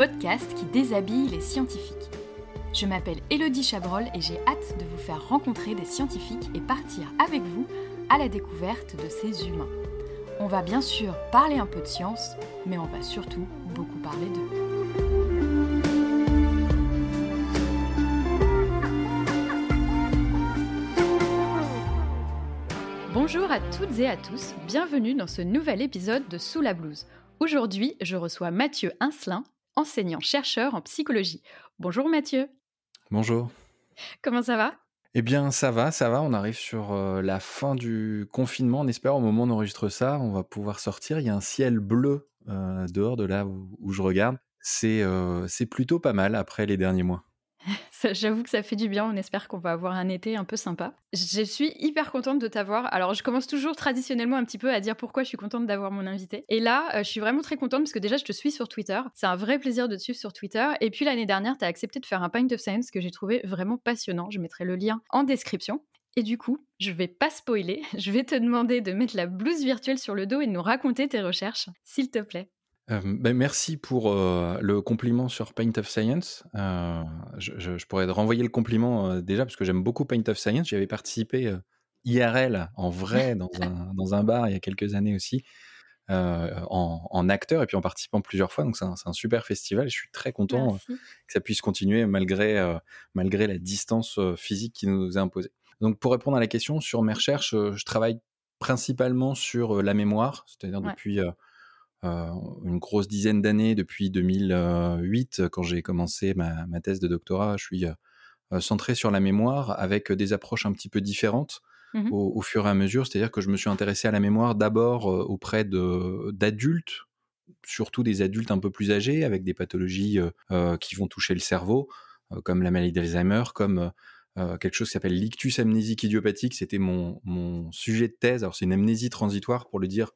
podcast qui déshabille les scientifiques. Je m'appelle Elodie Chabrol et j'ai hâte de vous faire rencontrer des scientifiques et partir avec vous à la découverte de ces humains. On va bien sûr parler un peu de science, mais on va surtout beaucoup parler d'eux. Bonjour à toutes et à tous, bienvenue dans ce nouvel épisode de Sous la blouse. Aujourd'hui, je reçois Mathieu Incelin, enseignant-chercheur en psychologie. Bonjour Mathieu. Bonjour. Comment ça va? Eh bien, ça va, ça va. On arrive sur euh, la fin du confinement. On espère au moment où on enregistre ça, on va pouvoir sortir. Il y a un ciel bleu euh, dehors de là où, où je regarde. C'est euh, c'est plutôt pas mal après les derniers mois. J'avoue que ça fait du bien. On espère qu'on va avoir un été un peu sympa. Je suis hyper contente de t'avoir. Alors, je commence toujours traditionnellement un petit peu à dire pourquoi je suis contente d'avoir mon invité. Et là, euh, je suis vraiment très contente parce que déjà, je te suis sur Twitter. C'est un vrai plaisir de te suivre sur Twitter. Et puis, l'année dernière, tu as accepté de faire un Pint of Science que j'ai trouvé vraiment passionnant. Je mettrai le lien en description. Et du coup, je vais pas spoiler. Je vais te demander de mettre la blouse virtuelle sur le dos et de nous raconter tes recherches, s'il te plaît. Euh, ben, merci pour euh, le compliment sur Paint of Science. Euh, je, je- je pourrais te renvoyer le compliment déjà parce que j'aime beaucoup Paint of Science. J'y avais participé IRL en vrai dans un, dans un bar il y a quelques années aussi en, en acteur et puis en participant plusieurs fois. Donc c'est un, super festival et je suis très content que ça puisse continuer malgré, malgré la distance physique qui nous est imposée. Donc pour répondre à la question, sur mes recherches, je travaille principalement sur la mémoire, c'est-à-dire Ouais. depuis une grosse dizaine d'années, depuis 2008, quand j'ai commencé ma, ma thèse de doctorat, je suis euh, euh, centré sur la mémoire avec des approches un petit peu différentes Mhm. au, au fur et à mesure. C'est-à-dire que je me suis intéressé à la mémoire d'abord euh, auprès de- d'adultes, surtout des adultes un peu plus âgés, avec des pathologies euh, euh, qui vont toucher le cerveau, euh, comme la maladie d'Alzheimer, comme euh, euh, quelque chose qui s'appelle l'ictus amnésique idiopathique. C'était mon, mon sujet de thèse. Alors c'est une amnésie transitoire, pour le dire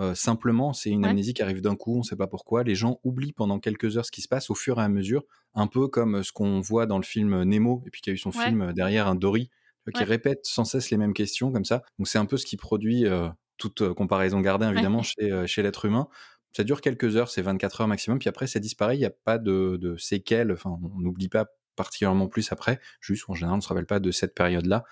euh, simplement. C'est une Ouais. amnésie qui arrive d'un coup, on ne sait pas pourquoi. Les gens oublient pendant quelques heures ce qui se passe au fur et à mesure, un peu comme ce qu'on voit dans le film Nemo, et puis qui a eu son Ouais. film derrière un Dory, qui Ouais. répète sans cesse les mêmes questions comme ça. Donc c'est un peu ce qui produit euh, toute comparaison gardée évidemment chez, euh, chez l'être humain. Ça dure quelques heures, c'est 24 heures maximum, puis après ça disparaît, il n'y a pas de, de séquelles, enfin on n'oublie pas particulièrement plus après, juste en général on ne se rappelle pas de cette période-là.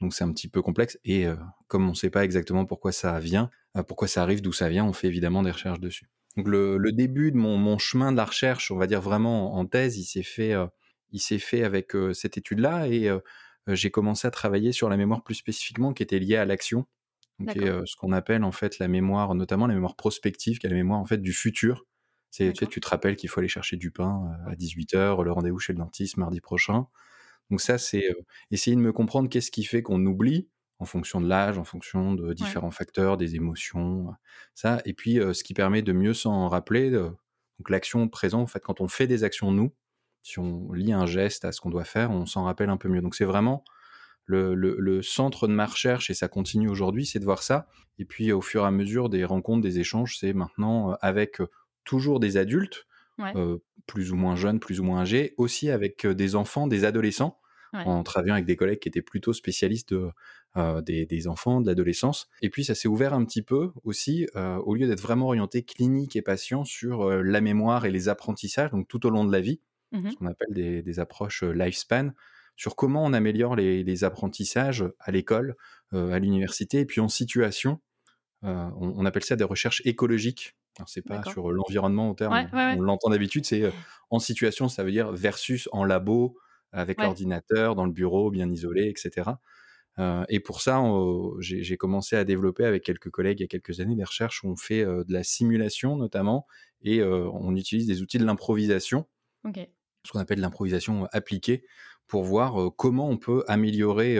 Donc c'est un petit peu complexe et euh, comme on ne sait pas exactement pourquoi ça vient, euh, pourquoi ça arrive, d'où ça vient, on fait évidemment des recherches dessus. Donc le, le début de mon, mon chemin de la recherche, on va dire vraiment en thèse, il s'est fait, euh, il s'est fait avec cette étude-là et j'ai commencé à travailler sur la mémoire plus spécifiquement qui était liée à l'action, qui est ce qu'on appelle en fait la mémoire, notamment la mémoire prospective, qui est la mémoire en fait du futur. C'est, tu sais, tu te rappelles qu'il faut aller chercher du pain à 18h, le rendez-vous chez le dentiste mardi prochain. Donc ça, c'est essayer de me comprendre qu'est-ce qui fait qu'on oublie en fonction de l'âge, en fonction de différents facteurs, des émotions, ça. Et puis, euh, ce qui permet de mieux s'en rappeler. euh, donc l'action présent, en fait, quand on fait des actions nous, si on lie un geste à ce qu'on doit faire, on s'en rappelle un peu mieux. Donc c'est vraiment le, le- le centre de ma recherche, et ça continue aujourd'hui, c'est de voir ça. Et puis au fur et à mesure des rencontres, des échanges, c'est maintenant avec toujours des adultes, Ouais. euh, plus ou moins jeunes, plus ou moins âgés, aussi avec des enfants, des adolescents, Ouais. en travaillant avec des collègues qui étaient plutôt spécialistes de, euh, des, des enfants, de l'adolescence. Et puis ça s'est ouvert un petit peu aussi, euh, au lieu d'être vraiment orienté clinique et patient sur la mémoire et les apprentissages, donc tout au long de la vie, Mhm. ce qu'on appelle des, des approches lifespan, sur comment on améliore les, les apprentissages à l'école, à l'université, et puis en situation. Euh, on, on appelle ça des recherches écologiques. C'est pas sur l'environnement au terme, Ouais, on, ouais, ouais. on l'entend d'habitude, c'est euh, en situation, ça veut dire versus en labo, avec l'ordinateur, dans le bureau, bien isolé, etc. Euh, et pour ça, j'ai commencé à développer avec quelques collègues il y a quelques années des recherches où on fait euh, de la simulation notamment, et on utilise des outils de l'improvisation ce qu'on appelle l'improvisation appliquée, pour voir comment on peut améliorer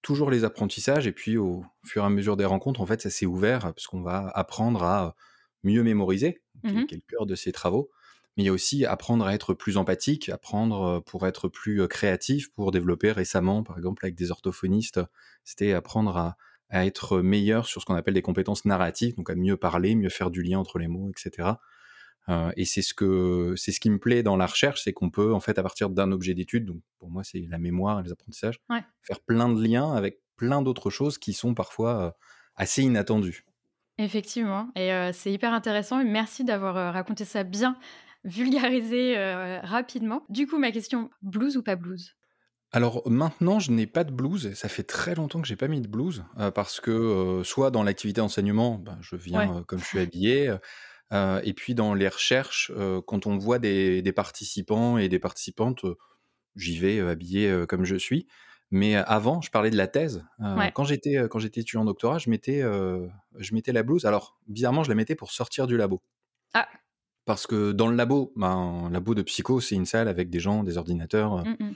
toujours les apprentissages. Et puis, au fur et à mesure des rencontres, en fait, ça s'est ouvert, parce qu'on va apprendre à mieux mémoriser, Mhm. qui est le cœur de ces travaux. Mais il y a aussi apprendre à être plus empathique, apprendre euh, pour être plus euh, créatif, pour développer récemment, par exemple, avec des orthophonistes, c'était apprendre à, à être meilleur sur ce qu'on appelle des compétences narratives, donc à mieux parler, mieux faire du lien entre les mots, etc. Euh, et c'est ce que c'est ce qui me plaît dans la recherche, c'est qu'on peut en fait à partir d'un objet d'étude, donc pour moi c'est la mémoire et les apprentissages, Ouais. faire plein de liens avec plein d'autres choses qui sont parfois assez inattendues. Effectivement, et euh, c'est hyper intéressant. Et merci d'avoir euh, raconté ça bien vulgariser rapidement. Du coup, ma question, blues ou pas blues? Alors maintenant, je n'ai pas de blues. Ça fait très longtemps que j'ai pas mis de blues parce que soit dans l'activité enseignement, ben, je viens comme je suis habillé, et puis dans les recherches, quand on voit des, des, participants et des participantes, j'y vais habillé comme je suis. Mais avant, je parlais de la thèse. Quand j'étais quand j'étais étudiant en doctorat, je mettais je mettais la blouse. Alors bizarrement, je la mettais pour sortir du labo. Ah. Parce que dans le labo, ben, labo de psycho, c'est une salle avec des gens, des ordinateurs. Mmh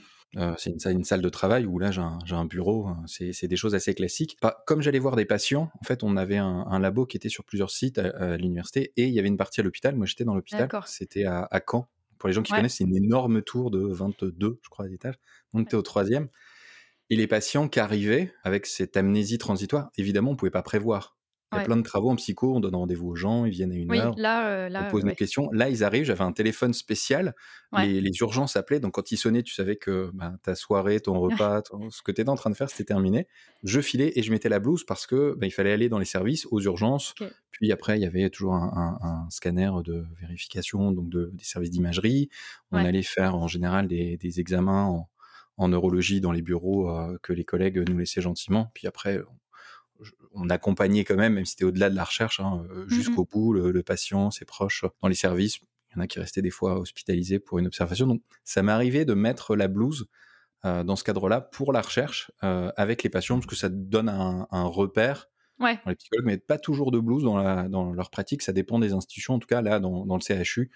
c'est une salle, une salle de travail où là j'ai un, un, bureau. Hein. C'est des choses assez classiques. comme j'allais voir des patients, en fait, on avait un, un, labo qui était sur plusieurs sites à, l'université et il y avait une partie à l'hôpital. Moi, j'étais dans l'hôpital. C'était à, à, Caen. Pour les gens qui connaissent, c'est une énorme tour de 22, je crois, d'étages. On était au troisième. Et les patients qui arrivaient avec cette amnésie transitoire, évidemment, on ne pouvait pas prévoir. Il y a plein de travaux en psycho, on donne rendez-vous aux gens, ils viennent à une oui, heure, là, euh, là, on pose une question. Là, ils arrivent, j'avais un téléphone spécial, les, les, urgences appelaient, donc quand ils sonnaient, tu savais que bah, ta soirée, ton repas, ce que tu étais en train de faire, c'était terminé. Je filais et je mettais la blouse parce que bah, il fallait aller dans les services, aux urgences. Puis après, il y avait toujours un, un, un scanner de vérification, donc de, des services d'imagerie. On allait faire en général des, des examens en, en neurologie dans les bureaux euh, que les collègues nous laissaient gentiment. Puis après, on accompagnait quand même, même si c'était au-delà de la recherche, hein, euh, mmh jusqu'au bout, le, patient, ses proches, dans les services. Il y en a qui restaient des fois hospitalisés pour une observation. Donc, ça m'arrivait de mettre la blouse euh, dans ce cadre-là pour la recherche avec les patients, parce que ça donne un, repère ouais. les psychologues, mais pas toujours de blouse dans, la, dans leur pratique. Ça dépend des institutions. En tout cas, là, dans, dans le CHU,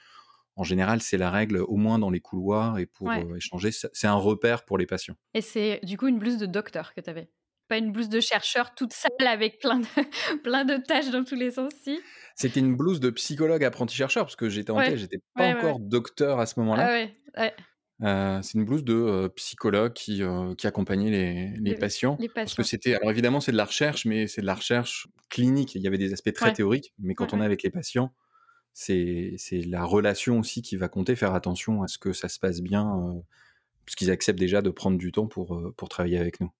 en général, c'est la règle, au moins dans les couloirs et pour euh, échanger. C'est un repère pour les patients. Et c'est du coup une blouse de docteur que tu avais? Pas une blouse de chercheur toute sale avec plein de, plein de tâches dans tous les sens, si? C'était une blouse de psychologue apprenti-chercheur, parce que j'étais en tête, j'étais pas encore docteur à ce moment-là. Ah euh, c'est une blouse de euh, psychologue qui, qui accompagnait les, les, patients, les, patients, Parce que c'était, alors évidemment, c'est de la recherche, mais c'est de la recherche clinique. Il y avait des aspects très théoriques, mais quand on est avec les patients, c'est la relation aussi qui va compter, faire attention à ce que ça se passe bien, euh, puisqu'ils acceptent déjà de prendre du temps pour, euh, pour travailler avec nous.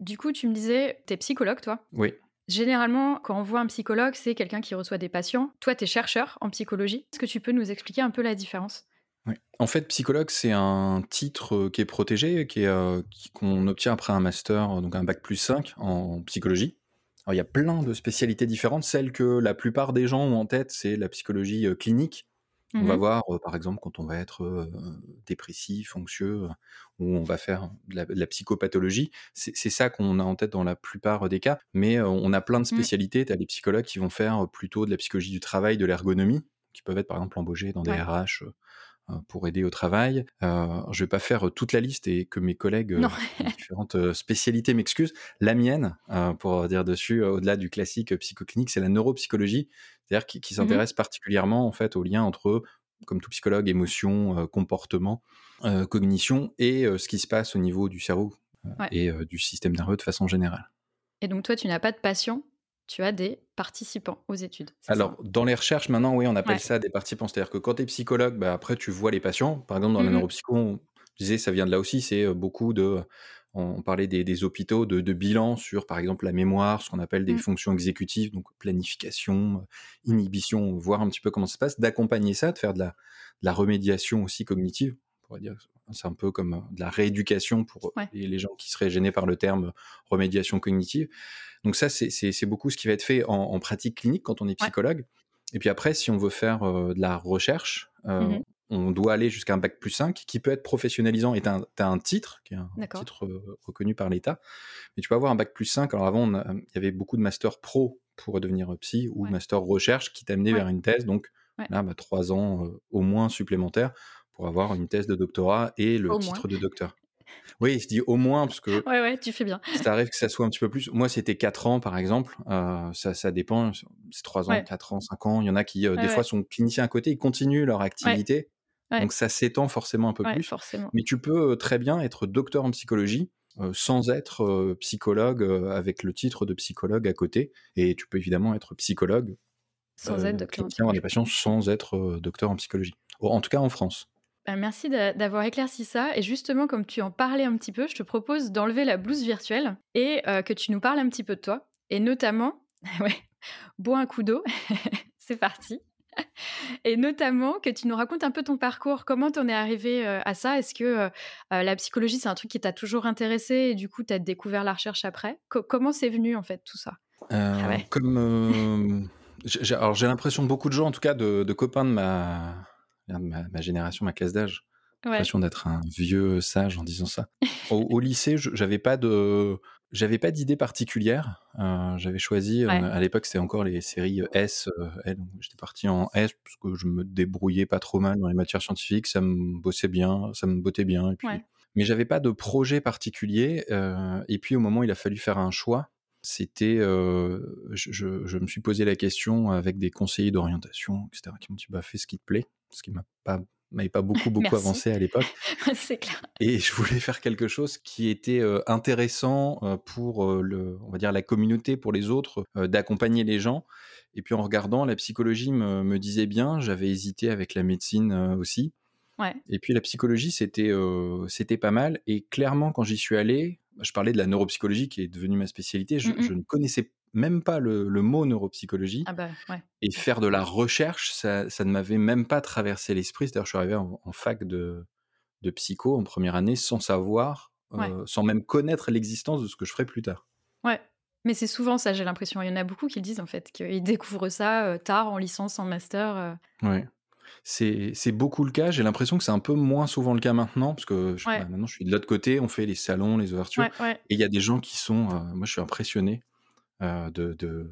Du coup, tu me disais, tu es psychologue, toi? Oui. Généralement, quand on voit un psychologue, c'est quelqu'un qui reçoit des patients. Toi, tu es chercheur en psychologie. Est-ce que tu peux nous expliquer un peu la différence? Oui. En fait, psychologue, c'est un titre euh, qui est protégé, qu'on obtient après un master, donc un bac plus 5 en psychologie il y a plein de spécialités différentes. Celle que la plupart des gens ont en tête, c'est la psychologie euh, clinique. On va mmh voir, euh, par exemple, quand on va être euh, dépressif, anxieux, ou on va faire de la, psychopathologie. C'est ça qu'on a en tête dans la plupart des cas. Mais on a plein de mmh. spécialités. Tu as des psychologues qui vont faire plutôt de la psychologie du travail, de l'ergonomie, qui peuvent être, par exemple, embauchés dans des RH euh, pour aider au travail. Euh, je vais pas faire toute la liste et que mes collègues euh, différentes euh, spécialités m'excusent. La mienne, pour dire dessus, au-delà du classique psychoclinique, c'est la neuropsychologie, c'est-à-dire qui, qui mmh s'intéresse particulièrement en fait au lien entre comme tout psychologue, émotion, comportement, cognition et ce qui se passe au niveau du cerveau et du système nerveux de façon générale. Et donc toi, tu n'as pas de passion tu as des participants aux études. Alors, dans les recherches, maintenant, oui, on appelle ça des participants. C'est-à-dire que quand tu es psychologue, bah, après, tu vois les patients. Par exemple, dans la mmh neuropsycho, on disait, ça vient de là aussi, c'est beaucoup de. On parlait des, hôpitaux, de, de, bilan sur, par exemple, la mémoire, ce qu'on appelle des mmh. fonctions exécutives, donc planification, inhibition, voir un petit peu comment ça se passe, d'accompagner ça, de faire de la, de la remédiation aussi cognitive. On pourrait dire c'est un peu comme de la rééducation pour les, gens qui seraient gênés par le terme remédiation cognitive. Donc ça, c'est beaucoup ce qui va être fait en, pratique clinique quand on est psychologue. Et puis après, si on veut faire euh, de la recherche, euh, mmh on doit aller jusqu'à un bac plus 5 qui peut être professionnalisant et tu as, un titre, qui est un titre euh, reconnu par l'État. Mais tu peux avoir un bac plus 5. Alors avant, il y avait beaucoup de master pro pour devenir psy ou master recherche qui t'amenait vers une thèse. Donc là, bah, trois ans au moins supplémentaires pour avoir une thèse de doctorat et le titre de docteur. Oui, je dis au moins parce que. Ouais, ouais, tu fais bien. Ça arrive que ça soit un petit peu plus. Moi, c'était 4 ans, par exemple. Euh, ça, ça dépend. C'est 3 ans, 4 ans, 5 ans. Il y en a qui, euh, des fois, sont cliniciens à côté, ils continuent leur activité. Donc, ça s'étend forcément un peu plus. Forcément. Mais tu peux euh, très bien être docteur en psychologie sans être psychologue avec le titre de psychologue à côté. Et tu peux évidemment être psychologue. Sans être docteur en des patients sans être docteur en psychologie. En tout cas, en France. Bah, merci d'avoir éclairci ça. Et justement, comme tu en parlais un petit peu, je te propose d'enlever la blouse virtuelle et euh, que tu nous parles un petit peu de toi. Et notamment, ouais, bois un coup d'eau. C'est parti. Et notamment que tu nous racontes un peu ton parcours. Comment t'en es arrivé à ça? Est-ce que la psychologie, c'est un truc qui t'a toujours intéressé et du coup, tu as découvert la recherche après? Comment c'est venu en fait tout ça? Ah Comme alors j'ai l'impression que beaucoup de gens, en tout cas de, copains de ma, ma, génération, ma classe d'âge, j'ai l'impression d'être un vieux sage en disant ça. Au, lycée, j'avais pas de, j'avais pas d'idée particulière. Euh, j'avais choisi, euh, à l'époque, c'était encore les séries S, euh, J'étais parti en S parce que je me débrouillais pas trop mal dans les matières scientifiques. Ça me bossait bien, ça me bottait bien. Et puis... Mais j'avais pas de projet particulier. et puis au moment où il a fallu faire un choix, c'était, je, je, me suis posé la question avec des conseillers d'orientation, etc., qui m'ont dit bah fais ce qui te plaît, ce qui m'a pas m'avait pas beaucoup beaucoup avancé à l'époque. c'est clair. Et je voulais faire quelque chose qui était intéressant pour le, on va dire la communauté, pour les autres, d'accompagner les gens. Et puis en regardant, la psychologie me, me disait bien. J'avais hésité avec la médecine aussi. Ouais. Et puis la psychologie, c'était c'était pas mal. Et clairement, quand j'y suis allé, je parlais de la neuropsychologie qui est devenue ma spécialité. Je, mmh ne connaissais même pas le, mot neuropsychologie. Ah bah, et faire de la recherche, ça, ne m'avait même pas traversé l'esprit. C'est-à-dire, je suis arrivé en, fac de, de, psycho en première année sans savoir, euh, sans même connaître l'existence de ce que je ferais plus tard. Ouais. Mais c'est souvent ça, j'ai l'impression. Il y en a beaucoup qui le disent en fait, qu'ils découvrent ça euh, tard en licence, en master. Euh. Ouais. C'est beaucoup le cas. J'ai l'impression que c'est un peu moins souvent le cas maintenant, parce que bah, maintenant je suis de l'autre côté, on fait les salons, les ouvertures, et il y a des gens qui sont, moi je suis impressionné de,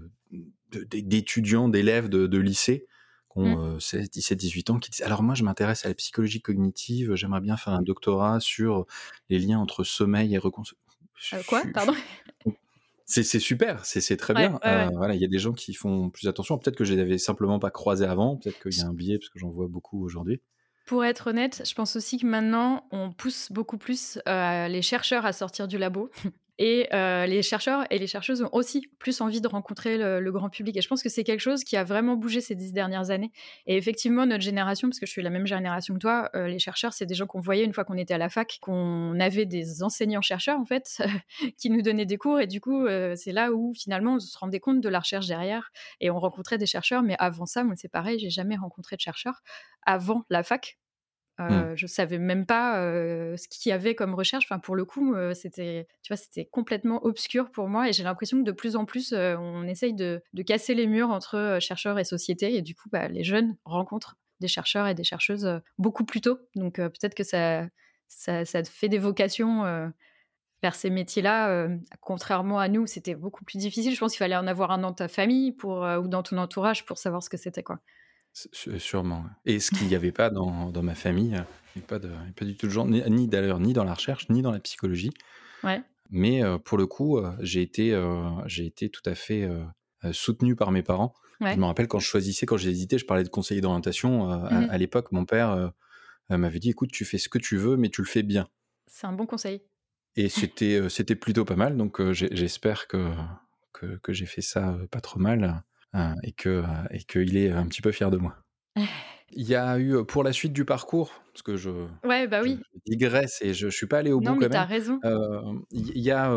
d'étudiants, d'élèves de, lycée qui ont 16, 17, 18 ans, qui disent alors moi je m'intéresse à la psychologie cognitive, j'aimerais bien faire un doctorat sur les liens entre sommeil et reconstruction. Euh, quoi? Pardon? c'est super, c'est très bien. Euh, voilà, il y a des gens qui font plus attention. Peut-être que je les avais simplement pas croisés avant. Peut-être qu'il y a un biais parce que j'en vois beaucoup aujourd'hui. Pour être honnête, je pense aussi que maintenant, on pousse beaucoup plus les chercheurs à sortir du labo. Et euh, les chercheurs et les chercheuses ont aussi plus envie de rencontrer le, grand public. Et je pense que c'est quelque chose qui a vraiment bougé ces dix dernières années. Et effectivement, notre génération, parce que je suis la même génération que toi, euh, les chercheurs, c'est des gens qu'on voyait une fois qu'on était à la fac, qu'on avait des enseignants-chercheurs, en fait, qui nous donnaient des cours. Et du coup, euh, c'est là où finalement on se rendait compte de la recherche derrière. Et on rencontrait des chercheurs. Mais avant ça, moi, c'est pareil, j'ai jamais rencontré de chercheurs avant la fac. Mmh. Euh, Je savais même pas ce qu'il y avait comme recherche. Enfin, pour le coup, c'était, tu vois, c'était complètement obscur pour moi. Et j'ai l'impression que de plus en plus, on essaye de, casser les murs entre chercheurs et société. Et du coup, bah, les jeunes rencontrent des chercheurs et des chercheuses beaucoup plus tôt. Donc peut-être que ça, ça, ça, fait des vocations vers ces métiers-là. contrairement à nous, c'était beaucoup plus difficile. Je pense qu'il fallait en avoir un dans ta famille pour, ou dans ton entourage pour savoir ce que c'était, quoi. Sûrement. Et ce qu'il n'y avait pas dans, dans ma famille, il n'y a pas, de, pas du tout de genre, ni, d'ailleurs, ni dans la recherche, ni dans la psychologie. Ouais. Mais pour le coup, j'ai été, j'ai été tout à fait soutenu par mes parents. Je me rappelle quand je choisissais, quand hésité, je parlais de conseiller d'orientation. Mmh à, l'époque, mon père m'avait dit écoute, tu fais ce que tu veux, mais tu le fais bien. C'est un bon conseil. Et c'était, c'était plutôt pas mal. Donc j'espère que, que, que j'ai fait ça pas trop mal. Euh, et que euh, et qu'il est un petit peu fier de moi. Il y a eu pour la suite du parcours, parce que je, ouais, bah oui. digresse et je, ne suis pas allé au bout quand mais même. as raison. Il y, a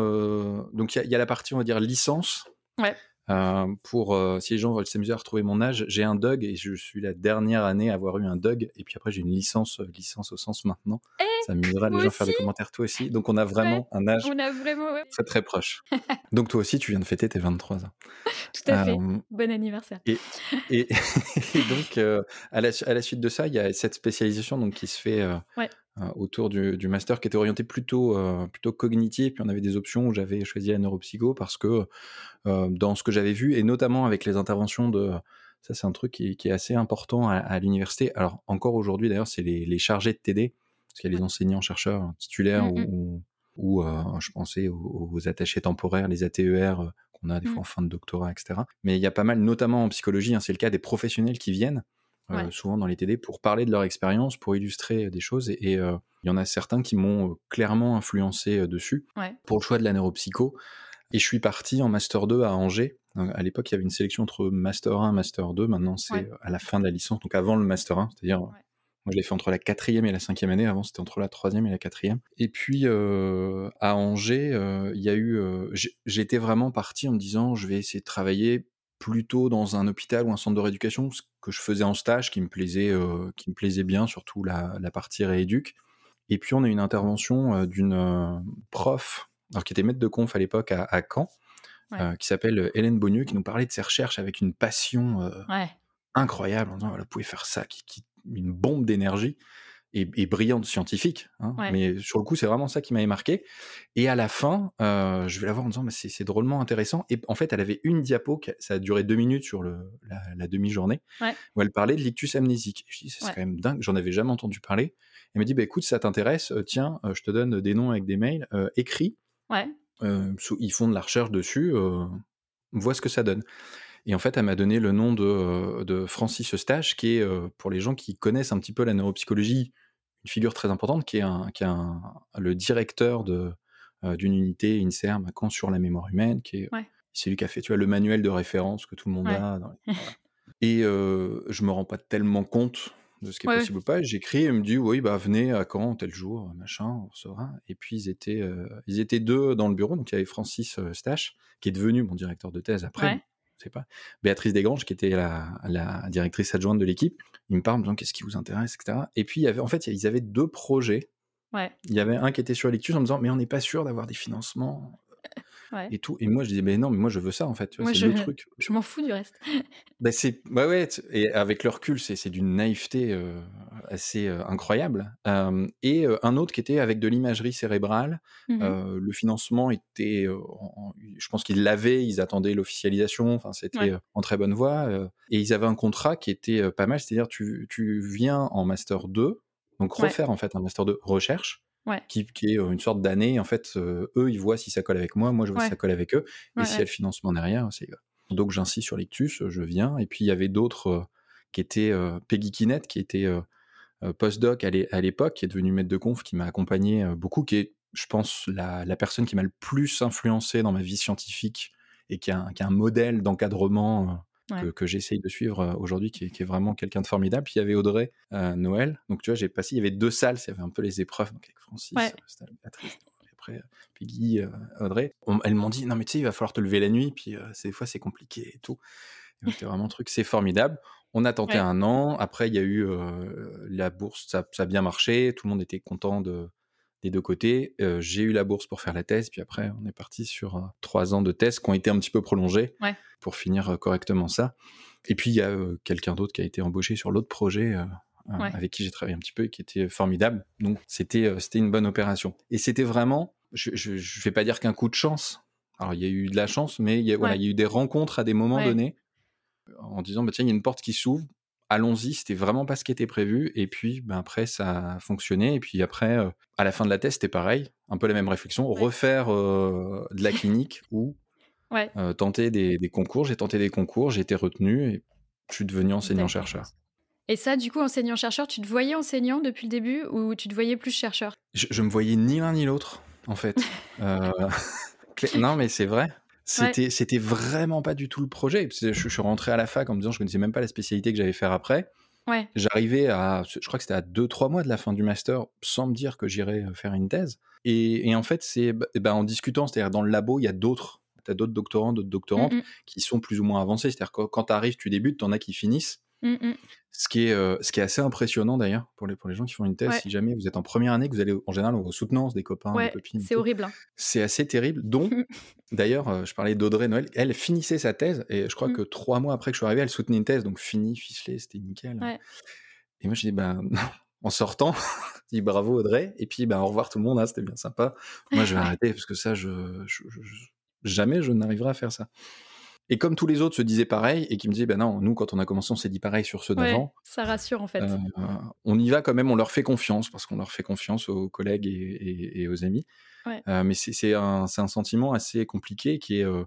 donc il y, a la partie on va dire licence. Ouais. Euh, pour si les gens veulent s'amuser à retrouver mon âge, j'ai un Dog et je suis la dernière année à avoir eu un Dog et puis après j'ai une licence, licence au sens maintenant. Eh, ça m'amusera de les gens faire des commentaires toi aussi. Donc on a vraiment un âge on a vraiment, très très proche. Donc toi aussi tu viens de fêter tes 23 ans. Tout à fait. Bon anniversaire. Et, et, donc à, la, à, la, suite de ça, il y a cette spécialisation donc qui se fait autour du, du, master qui était orienté plutôt plutôt cognitif. Puis on avait des options où j'avais choisi la neuropsycho parce que dans ce que j'avais vu et notamment avec les interventions de ça c'est un truc qui, qui, est assez important à, l'université. Alors encore aujourd'hui d'ailleurs c'est les, les, chargés de TD parce qu'il y a les enseignants chercheurs titulaires mmh, mmh. ou, ou je pensais aux, attachés temporaires, les ATER qu'on a des fois mmh. en fin de doctorat, etc. Mais il y a pas mal, notamment en psychologie, hein, c'est le cas des professionnels qui viennent souvent dans les TD pour parler de leur expérience, pour illustrer des choses. Et il y en a certains qui m'ont clairement influencé dessus pour le choix de la neuropsycho. Et je suis parti en Master 2 à Angers. À l'époque, il y avait une sélection entre Master 1 et Master 2. Maintenant, c'est à la fin de la licence, donc avant le Master 1, c'est-à-dire moi, je l'ai fait entre la quatrième et la cinquième année. Avant, c'était entre la troisième et la quatrième. Et puis, à Angers, il y a eu. J'étais vraiment parti en me disant, je vais essayer de travailler plutôt dans un hôpital ou un centre de rééducation, ce que je faisais en stage qui me plaisait, qui me plaisait bien, surtout la, la partie rééduque. Et puis on a eu une intervention d'une prof, alors qui était maître de conf à l'époque à, à Caen, qui s'appelle Hélène Bonnieux, qui nous parlait de ses recherches avec une passion incroyable, en disant, voilà, vous pouvez faire ça, qui, qui une bombe d'énergie et, brillante scientifique. Hein. Mais sur le coup, c'est vraiment ça qui m'avait marqué. Et à la fin, euh, je vais la voir en disant, mais c'est drôlement intéressant. Et en fait, elle avait une diapo, ça a duré deux minutes sur le, la, demi-journée, où elle parlait de l'ictus amnésique. je dis, c'est quand même dingue, j'en avais jamais entendu parler. Elle me dit, bah, écoute, ça t'intéresse, euh, tiens, euh, je te donne des noms avec des mails, écrits. ils font de la recherche dessus, vois ce que ça donne. Et en fait, elle m'a donné le nom de, de, Francis Eustache, qui est, pour les gens qui connaissent un petit peu la neuropsychologie, une figure très importante, qui est, un, qui est un, le directeur de, d'une unité INSERM à Caen sur la mémoire humaine, qui est c'est lui qui a fait tu vois, le manuel de référence que tout le monde a. Et je me rends pas tellement compte de ce qui est possible ou pas. J'écris, il me dit oui, bah venez à Caen tel jour, machin, on recevra. Et puis ils étaient, ils étaient deux dans le bureau, donc il y avait Francis Eustache, qui est devenu mon directeur de thèse après sais pas, Béatrice Desgranges, qui était la, directrice adjointe de l'équipe, il me parle en disant qu'est-ce qui vous intéresse, etc. Et puis, il y avait, en fait, ils avaient deux projets. Il y avait un qui était sur Lectus en me disant, mais on n'est pas sûr d'avoir des financements et tout. Et moi, je disais, mais non, mais moi, je veux ça, en fait. c'est le truc. Je m'en fous du reste. bah, c'est, ouais, ouais. Et avec le recul, c'est, d'une naïveté euh, assez euh, incroyable. et un autre qui était avec de l'imagerie cérébrale. Mmh le financement était, je pense qu'ils l'avaient, ils attendaient l'officialisation. Enfin, c'était en très bonne voie. et ils avaient un contrat qui était pas mal. C'est-à-dire, tu, tu viens en master 2, donc refaire en fait un master 2 recherche qui, est une sorte d'année. En fait, eux, ils voient si ça colle avec moi, moi, je vois si ça colle avec eux. et s'il y a le financement derrière, c'est. Donc, j'insiste sur l'ictus, je viens. Et puis, il y avait d'autres qui étaient Peggy Kinnett, qui était postdoc à l'époque, qui est devenu maître de conf, qui m'a accompagné beaucoup, qui est, je pense, la, la personne qui m'a le plus influencé dans ma vie scientifique et qui a, qui a un modèle d'encadrement que, j'essaye de suivre euh, aujourd'hui, qui, est vraiment quelqu'un de formidable. Puis il y avait Audrey euh, Noël. Donc tu vois, j'ai passé, il y avait deux salles, il y avait un peu les épreuves, donc avec Francis, ouais. Patrice, après euh, Peggy, Audrey. elles m'ont dit, non mais tu sais, il va falloir te lever la nuit, puis des fois c'est compliqué et tout. C'était vraiment un truc, c'est formidable. On a tenté un an. Après, il y a eu la bourse, ça, ça, a bien marché. Tout le monde était content de, des deux côtés. j'ai eu la bourse pour faire la thèse, puis après, on est parti sur trois ans de thèse qui ont été un petit peu prolongés pour finir correctement ça. Et puis, il y a quelqu'un d'autre qui a été embauché sur l'autre projet. avec qui j'ai travaillé un petit peu et qui était formidable. Donc c'était c'était une bonne opération. Et c'était vraiment, je, je, vais pas dire qu'un coup de chance. Alors il y a eu de la chance, mais il y a, voilà, il y a eu des rencontres à des moments donnés en disant bah tiens il y a une porte qui s'ouvre, allons-y, c'était vraiment pas ce qui était prévu. Et puis, ben, après, ça a fonctionné. Et puis après, euh, à la fin de la thèse, c'était pareil, un peu la même réflexion, refaire euh, de la clinique ou euh, tenter des, concours. J'ai tenté des concours, j'ai été retenu et je suis devenu enseignant-chercheur. Et ça, du coup, enseignant-chercheur, tu te voyais enseignant depuis le début ou tu te voyais plus chercheur? Je, je, me voyais ni l'un ni l'autre, en fait. non, mais c'est vrai. C'était, c'était vraiment pas du tout le projet. Je, je, suis rentré à la fac en me disant, je connaissais même pas la spécialité que j'allais faire après. Ouais. J'arrivais à, je crois que c'était à 2-3 mois de la fin du master, sans me dire que j'irais euh, faire une thèse. Et, et en fait, c'est ben, en discutant, c'est-à-dire dans le labo, il y a d'autres, tu as d'autres doctorants, d'autres doctorantes qui sont plus ou moins avancés. C'est-à-dire que quand tu arrives, tu débutes, tu en as qui finissent. Mmh. Ce, qui est, euh, ce qui est assez impressionnant d'ailleurs pour les, pour les gens qui font une thèse. Si jamais vous êtes en première année, que vous allez en général aux soutenances des copains, des copines. C'est horrible. Hein. C'est assez terrible. Donc, d'ailleurs, euh, je parlais d'Audrey Noël, elle finissait sa thèse et je crois mmh. que trois mois après que je suis arrivé, elle soutenait une thèse, donc fini, ficelé, c'était nickel. Et moi, je dis, ben, en sortant, je dis bravo Audrey, et puis ben, au revoir tout le monde, hein, c'était bien sympa. Moi, je vais arrêter parce que ça, je, jamais je n'arriverai à faire ça. Et comme tous les autres se disaient pareil et qui me disaient, ben non, nous, quand on a commencé, on s'est dit pareil sur ceux d'avant. ça rassure en fait. Euh, on y va quand même, on leur fait confiance parce qu'on leur fait confiance aux collègues et, aux amis. Euh, mais c'est un, un, sentiment assez compliqué qui est, euh,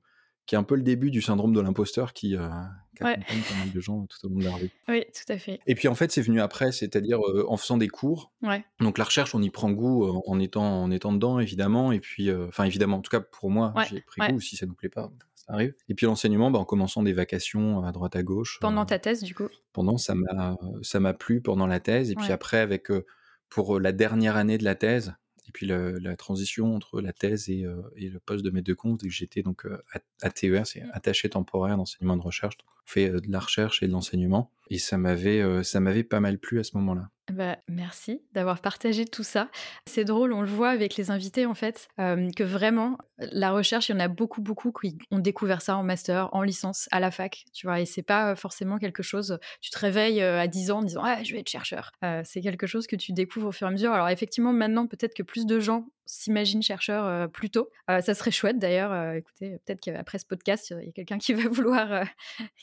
qui est un peu le début du syndrome de l'imposteur qui, qui accompagne pas mal de gens tout au long de leur vie. Oui, tout à fait. Et puis en fait, c'est venu après, c'est-à-dire en faisant des cours. Ouais. Donc la recherche, on y prend goût en étant en étant dedans, évidemment. Et puis, enfin évidemment, en tout cas pour moi, j'ai pris goût. Si ça nous plaît pas, ça arrive. Et puis l'enseignement, bah, en commençant des vacations à droite à gauche. Pendant euh, ta thèse, du coup? Pendant, ça m'a, ça m'a plu pendant la thèse. Et puis après, avec, euh, pour la dernière année de la thèse, et puis la transition entre la thèse et, le poste de maître de compte, j'étais donc à, TER, c'est attaché temporaire d'enseignement de recherche, fait de la recherche et de l'enseignement, et ça m'avait ça m'avait pas mal plu à ce moment-là. Bah, merci d'avoir partagé tout ça. C'est drôle, on le voit avec les invités en fait, que vraiment la recherche, il y en a beaucoup beaucoup qui ont découvert ça en master, en licence, à la fac, tu vois. Et c'est pas forcément quelque chose. Tu te réveilles à 10 ans en disant ah je vais être chercheur. c'est quelque chose que tu découvres au fur et à mesure. Alors effectivement maintenant peut-être que plus de gens s'imaginent chercheurs plus tôt. ça serait chouette d'ailleurs. écoutez, peut-être qu'après ce podcast, il y a quelqu'un qui va vouloir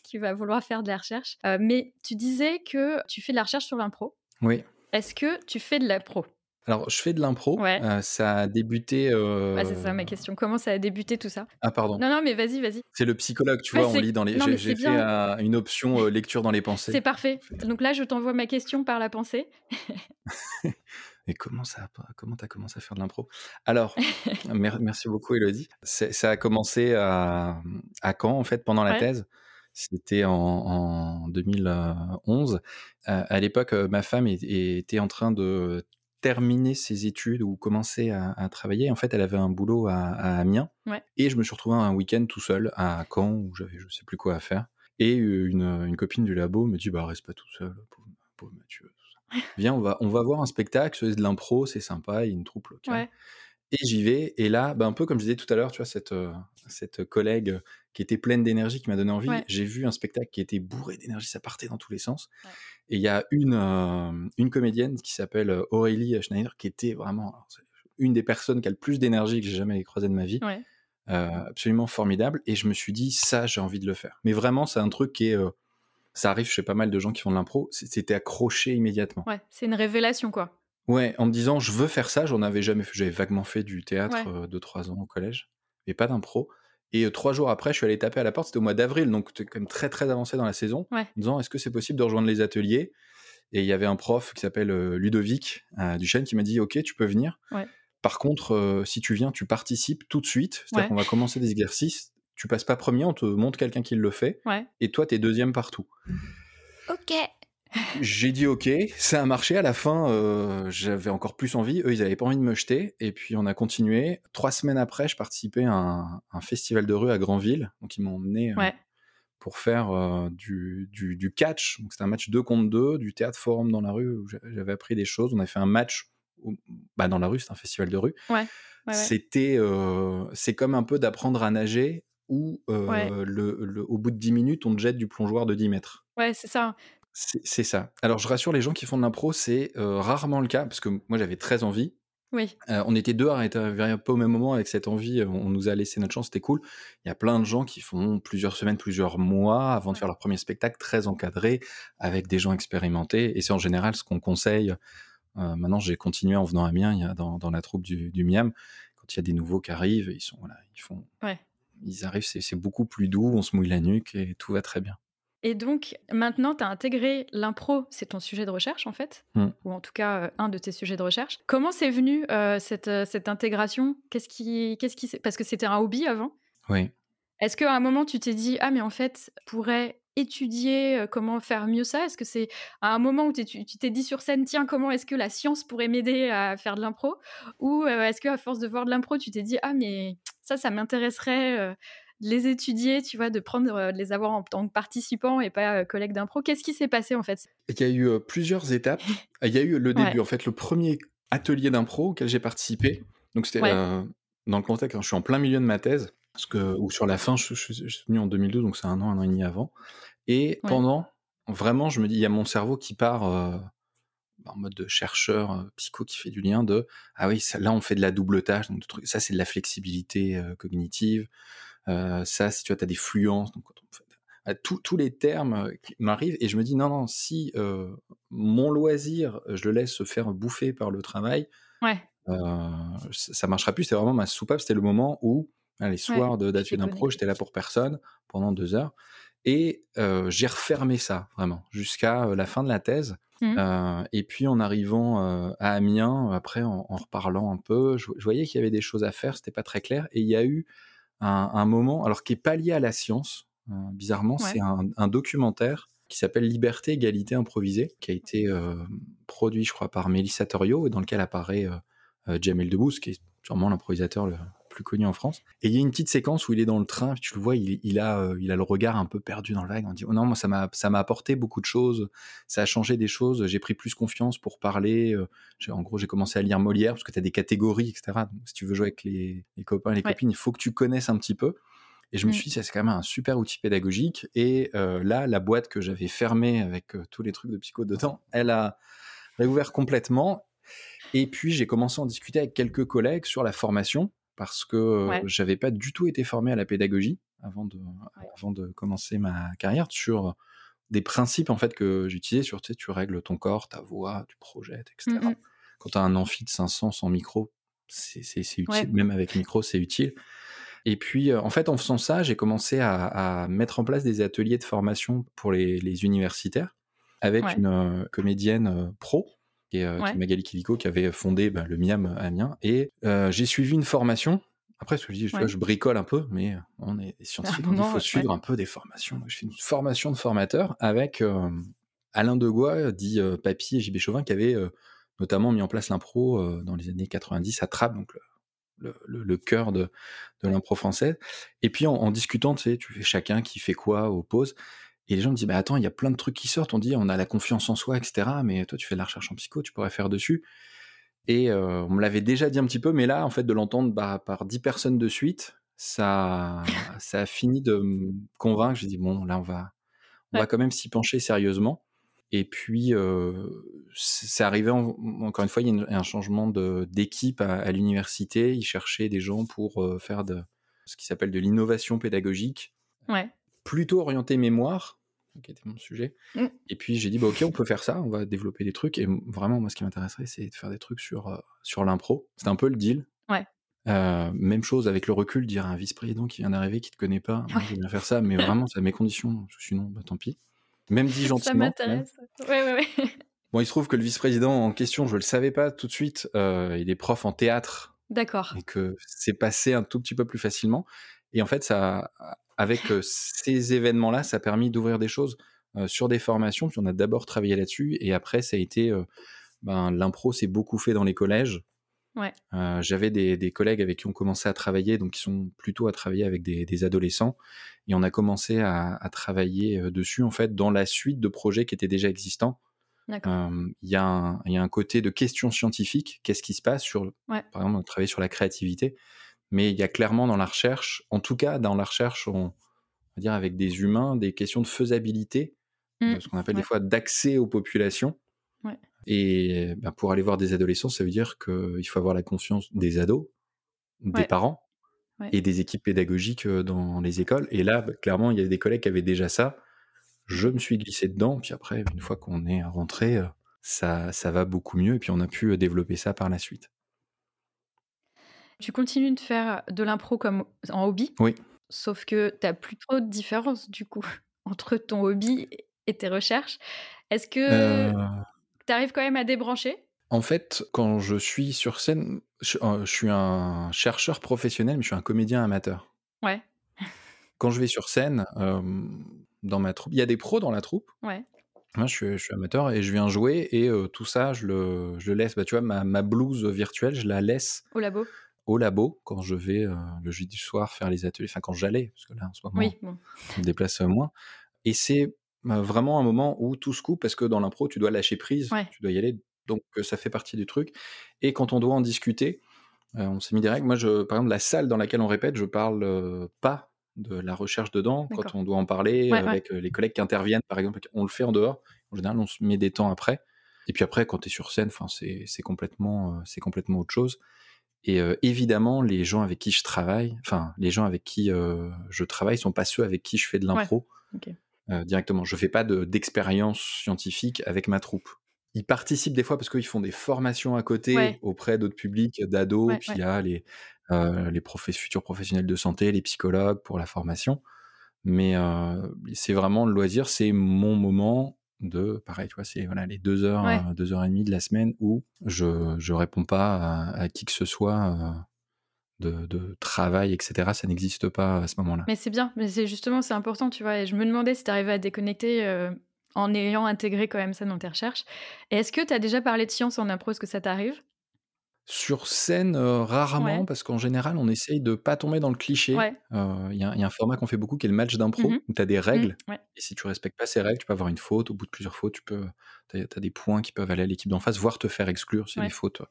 qui va vouloir faire de la recherche. mais tu disais que tu fais de la recherche sur l'impro. Oui. Est-ce que tu fais de l'impro alors, je fais de l'impro. ça a débuté. c'est ça ma question. Comment ça a débuté tout ça? Ah, pardon. Non, non, mais vas-y, vas-y. C'est le psychologue, tu vois, on lit dans les. J'ai fait une option lecture dans les pensées. C'est parfait. Donc là, je t'envoie ma question par la pensée. Mais comment ça, comment t'as commencé à faire de l'impro? Alors, merci beaucoup, Elodie. Ça a commencé à, à Caen, en fait, pendant la thèse? C'était en, 2011. à l'époque, ma femme était en train de terminer ses études ou commencer à, travailler. En fait, elle avait un boulot à, Amiens. Et je me suis retrouvé un week-end tout seul à Caen où j'avais je sais plus quoi à faire. Et une, copine du labo me dit bah reste pas tout seul, pauvre, Mathieu. Viens, on va, on va voir un spectacle, c'est de l'impro, c'est sympa, il y a une troupe locale. Et j'y vais, et là, bah, un peu comme je disais tout à l'heure, tu vois, cette, cette collègue qui était pleine d'énergie, qui m'a donné envie, j'ai vu un spectacle qui était bourré d'énergie, ça partait dans tous les sens. Et il y a une, une comédienne qui s'appelle Aurélie Schneider, qui était vraiment une des personnes qui a le plus d'énergie que j'ai jamais croisé de ma vie. absolument formidable. Et je me suis dit, ça, j'ai envie de le faire. Mais vraiment, c'est un truc qui est. ça arrive chez pas mal de gens qui font de l'impro. C'était accroché immédiatement. Ouais, c'est une révélation, quoi. Ouais, en me disant je veux faire ça, j'en avais jamais fait. J'avais vaguement fait du théâtre de trois ans au collège, mais pas d'impro. Et trois jours après, je suis allé taper à la porte. C'était au mois d'avril, donc quand même très très avancé dans la saison. En disant est-ce que c'est possible de rejoindre les ateliers? Et il y avait un prof qui s'appelle Ludovic Duchesne qui m'a dit ok, tu peux venir. Par contre, si tu viens, tu participes tout de suite. C'est-à-dire qu'on va commencer des exercices. Tu passes pas premier, on te montre quelqu'un qui le fait. Et toi, tu es deuxième partout. Ok. J'ai dit ok, ça a marché. À la fin, euh, j'avais encore plus envie. Eux, ils n'avaient pas envie de me jeter. Et puis, on a continué. Trois semaines après, je participais à un, festival de rue à Granville. Donc, ils m'ont emmené euh, pour faire euh, du, du, catch. Donc, c'était un match 2 contre 2, du théâtre forum dans la rue où j'avais appris des choses. On a fait un match bah, dans la rue, c'est un festival de rue. C'était, c'est comme un peu d'apprendre à nager où le, au bout de 10 minutes, on te jette du plongeoir de 10 mètres. Ouais, c'est ça. C'est ça. Alors, je rassure les gens qui font de l'impro, c'est rarement le cas, parce que moi, j'avais très envie. Oui. on était deux à être un peu au même moment avec cette envie. On nous a laissé notre chance, c'était cool. Il y a plein de gens qui font plusieurs semaines, plusieurs mois avant de faire leur premier spectacle, très encadré, avec des gens expérimentés. Et c'est en général ce qu'on conseille. maintenant, j'ai continué en venant à Miens, il y a dans, dans la troupe du, du, Miam. Quand il y a des nouveaux qui arrivent, ils sont voilà, ils font, ils arrivent, c'est beaucoup plus doux, on se mouille la nuque et tout va très bien. Et donc, maintenant, tu as intégré l'impro, c'est ton sujet de recherche en fait, mmh. ou en tout cas euh, un de tes sujets de recherche. Comment c'est venu euh, cette, euh, cette, intégration? Qu'est-ce qui, qu'est-ce qui, parce que c'était un hobby avant. Oui. Est-ce qu'à un moment tu t'es dit ah mais en fait, pourrais étudier comment faire mieux ça Est-ce que c'est à un moment où tu t'es dit sur scène tiens comment est-ce que la science pourrait m'aider à faire de l'impro Ou est-ce qu'à force de voir de l'impro, tu t'es dit ah mais ça, ça m'intéresserait les étudier, tu vois, de prendre, de les avoir en tant que participants et pas collègues d'impro. Qu'est-ce qui s'est passé en fait? Il y a eu plusieurs étapes. Il y a eu le début, en fait, le premier atelier d'impro auquel j'ai participé. Donc c'était dans le contexte, hein, je suis en plein milieu de ma thèse, parce que, ou sur la fin, je, suis venu en 2002, donc c'est un an, un an et demi avant. Et pendant, vraiment, je me dis, il y a mon cerveau qui part en mode de chercheur psycho qui fait du lien de ah oui là on fait de la double tâche donc ça c'est de la flexibilité cognitive. Euh, ça, si tu vois, as des fluences, donc bah, tous les termes euh, m'arrivent et je me dis non non si euh, mon loisir je le laisse se faire bouffer par le travail ouais. ça, marchera plus. C'était vraiment ma soupape. C'était le moment où les soirs de d'atelier d'impro j'étais là pour personne pendant deux heures et j'ai refermé ça vraiment jusqu'à la fin de la thèse mmh. et puis en arrivant à Amiens après en, reparlant un peu je, je voyais qu'il y avait des choses à faire c'était pas très clair et il y a eu un, moment, alors qui est pas lié à la science, euh, bizarrement, c'est un, documentaire qui s'appelle Liberté, Égalité, Improvisée, qui a été euh, produit, je crois, par Mélissa Torio, et dans lequel apparaît Jamel Debbouze, qui est sûrement l'improvisateur le plus connu en France. Et il y a une petite séquence où il est dans le train, tu le vois, il, a, il a le regard un peu perdu dans le vague. On dit, oh non, moi, ça m'a, ça m'a apporté beaucoup de choses, ça a changé des choses, j'ai pris plus confiance pour parler. en gros, j'ai commencé à lire Molière, parce que tu as des catégories, etc. Donc, si tu veux jouer avec les, copains et les copines, il faut que tu connaisses un petit peu. Et je me mmh. suis dit, c'est quand même un super outil pédagogique. Et là, la boîte que j'avais fermée avec tous les trucs de psycho dedans, elle a réouvert complètement. Et puis, j'ai commencé à en discuter avec quelques collègues sur la formation, parce que je j'avais pas du tout été formé à la pédagogie avant de, avant de commencer ma carrière, sur des principes en fait que j'utilisais sur, tu sais, tu règles ton corps, ta voix, tu projettes, etc. Mmh Quand tu as un amphi de 500 sans micro, c'est utile. Même avec micro, c'est utile. Et puis, en fait, en faisant ça, j'ai commencé à, mettre en place des ateliers de formation pour les, universitaires avec une comédienne pro, qui est, Magali Kiliko, qui avait fondé bah, le MIAM Amiens. Et j'ai suivi une formation. Après, ce que je dis, je bricole un peu, mais on est scientifique, il faut suivre un peu des formations. Je fais une formation de formateur avec Alain Degois, dit Papy et JB Chauvin, qui avait notamment mis en place l'impro dans les années 90 à Trappes, donc le, cœur de, l'impro française. Et puis en, discutant, tu sais, tu fais chacun qui fait quoi aux pauses. Et les gens me disent, bah attends, il y a plein de trucs qui sortent. On dit, on a la confiance en soi, etc. Mais toi, tu fais de la recherche en psycho, tu pourrais faire dessus. Et euh, on me l'avait déjà dit un petit peu, mais là, en fait, de l'entendre bah, par dix personnes de suite, ça, ça a fini de me convaincre. J'ai dit, bon, là, on va, on va quand même s'y pencher sérieusement. Et puis, c'est arrivé, encore une fois, il y a un changement d'équipe à, l'université. Ils cherchaient des gens pour faire de, ce qui s'appelle de l'innovation pédagogique. Ouais. Plutôt orienté mémoire, qui était mon sujet. Mmh. Et puis, j'ai dit, bah, OK, on peut faire ça, on va développer des trucs. Et vraiment, moi, ce qui m'intéresserait, c'est de faire des trucs sur, sur l'impro. C'est un peu le deal. Ouais. même chose avec le recul, dire à un vice-président qui vient d'arriver, qui te connaît pas, je vais bien faire ça, mais vraiment, c'est à mes conditions, sinon, bah, tant pis. Même dit gentiment. Ça m'intéresse. Ouais, ouais, ouais. Bon, il se trouve que le vice-président en question, je le savais pas tout de suite, euh, il est prof en théâtre. D'accord. Et que c'est passé un tout petit peu plus facilement. Et en fait, ça, avec euh, ces événements-là, ça a permis d'ouvrir des choses euh, sur des formations. Puis on a d'abord travaillé là-dessus. Et après, ça a été. ben, L'impro s'est beaucoup fait dans les collèges. Ouais. J'avais des, collègues avec qui on commençait à travailler, donc qui sont plutôt à travailler avec des, adolescents, et on a commencé à, travailler dessus en fait dans la suite de projets qui étaient déjà existants. Il y, a un côté de questions scientifiques, qu'est-ce qui se passe sur, par exemple, on travaille sur la créativité, mais il y a clairement dans la recherche, en tout cas dans la recherche, on, va dire avec des humains, des questions de faisabilité, mmh. ce qu'on appelle des fois d'accès aux populations. Et bah, pour aller voir des adolescents, ça veut dire qu'il faut avoir la confiance des ados, des parents et des équipes pédagogiques dans les écoles. Et là, bah, clairement, il y a des collègues qui avaient déjà ça. Je me suis glissé dedans, puis après, une fois qu'on est rentré, ça, ça va beaucoup mieux, et puis on a pu développer ça par la suite. Tu continues de faire de l'impro comme en hobby. Oui. Sauf que tu n'as plus trop de différence, du coup, entre ton hobby et tes recherches. Est-ce que tu arrives quand même à débrancher? En fait, quand je suis sur scène, je, euh, suis un chercheur professionnel, mais je suis un comédien amateur. Ouais. Quand je vais sur scène, dans ma troupe, il y a des pros dans la troupe. Ouais. Moi, je suis, amateur et je viens jouer et tout ça, je le, je laisse. Bah, tu vois, ma, ma, blouse virtuelle, je la laisse. Au labo Au labo, quand je vais le jeudi soir faire les ateliers. Enfin, quand j'allais, parce que là, en ce moment, oui, bon. je me déplace moins. Et c'est bah, vraiment un moment où tout se coupe parce que dans l'impro, tu dois lâcher prise, tu dois y aller. Donc ça fait partie du truc. Et quand on doit en discuter, on s'est mis des règles. Moi, je, par exemple, la salle dans laquelle on répète, je parle pas de la recherche dedans. Quand on doit en parler avec les collègues qui interviennent, par exemple, on le fait en dehors. En général, on se met des temps après. Et puis après, quand tu es sur scène, c'est complètement, c'est complètement autre chose. Et évidemment, les gens avec qui je travaille, enfin, les gens avec qui je travaille sont pas ceux avec qui je fais de l'impro. Euh, directement. Je fais pas d'expérience scientifique avec ma troupe. Ils participent des fois parce qu'ils font des formations à côté auprès d'autres publics, d'ados, puis il y a les, euh, futurs professionnels de santé, les psychologues pour la formation. Mais euh, c'est vraiment le loisir, c'est mon moment de, pareil, tu vois, c'est voilà, les deux heures, deux heures et demie de la semaine où je ne réponds pas à, à, qui que ce soit de, travail, etc. Ça n'existe pas à ce moment-là. Mais c'est bien, mais c'est justement, c'est important, tu vois. Et je me demandais si tu arrivais à déconnecter euh, en ayant intégré quand même ça dans tes recherches. Et est-ce que tu as déjà parlé de science en impro Est-ce que ça t'arrive? Sur scène, rarement Ouais. parce qu'en général, on essaye de pas tomber dans le cliché. Ouais. Il y a il y a un format qu'on fait beaucoup qui est le match d'impro, mh. où tu as des Mmh. règles Ouais. et si tu respectes pas ces règles, tu peux avoir une faute. Au bout de plusieurs fautes, tu peux tu as des points qui peuvent aller à l'équipe d'en face, voire te faire exclure si les fautes,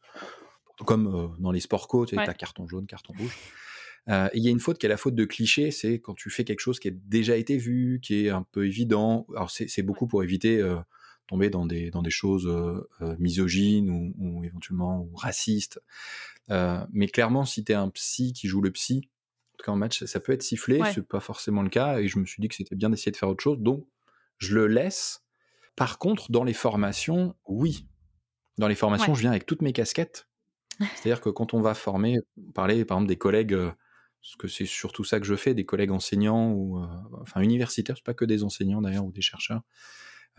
comme, dans les sports co, tu as carton jaune, carton rouge. Il y a une faute qui est la faute de cliché, c'est quand tu fais quelque chose qui a déjà été vu, qui est un peu évident. Alors c'est beaucoup pour éviter, tomber dans des dans des choses, heu heu, misogynes ou ou éventuellement racistes. Heu, mais clairement, si tu es un psy qui joue le psy, en tout cas en match, ça peut être sifflé, Ouais. c'est pas forcément le cas et je me suis dit que c'était bien d'essayer de faire autre chose, donc je le laisse. Par contre, dans les formations, oui. Dans les formations, Ouais. je viens avec toutes mes casquettes. C'est-à-dire que quand on va former, parler par exemple des collègues, parce que c'est surtout ça que je fais, des collègues enseignants ou, heu, enfin universitaires, c'est pas que des enseignants d'ailleurs ou des chercheurs, heu,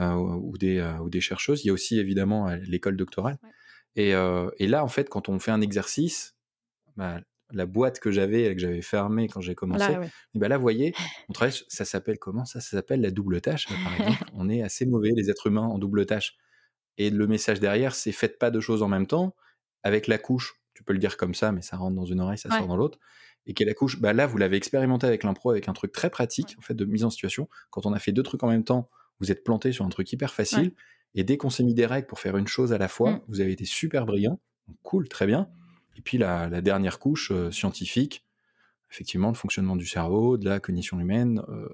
ou des, heu, ou des chercheuses. Il y a aussi évidemment, heu, l'école doctorale Ouais. et et là, en fait, quand on fait un exercice, bah, la boîte que j'avais, que j'avais fermée quand j'ai commencé, Là, ouais. et bah, là, vous voyez, on travaille ça s'appelle comment? Ça? Ça s'appelle la double tâche, par exemple. On est assez mauvais les êtres humains en double tâche et le message derrière, c'est: «Faites pas 2 choses en même temps». Avec la couche, tu peux le dire comme ça, mais ça rentre dans une oreille, ça sort dans l'autre et quelle est la couche? Bah, là, vous l'avez expérimenté avec l'impro, avec un truc très pratique, Ouais. en fait, de mise en situation. Quand on a fait 2 trucs en même temps, vous êtes plantés sur un truc hyper facile Ouais. et dès qu'on s'est mis des règles pour faire une chose à la fois, Mmh. vous avez été super brillants. Donc cool, très bien et puis la la dernière couche, heu, scientifique, effectivement, le fonctionnement du cerveau, de la cognition humaine, heu,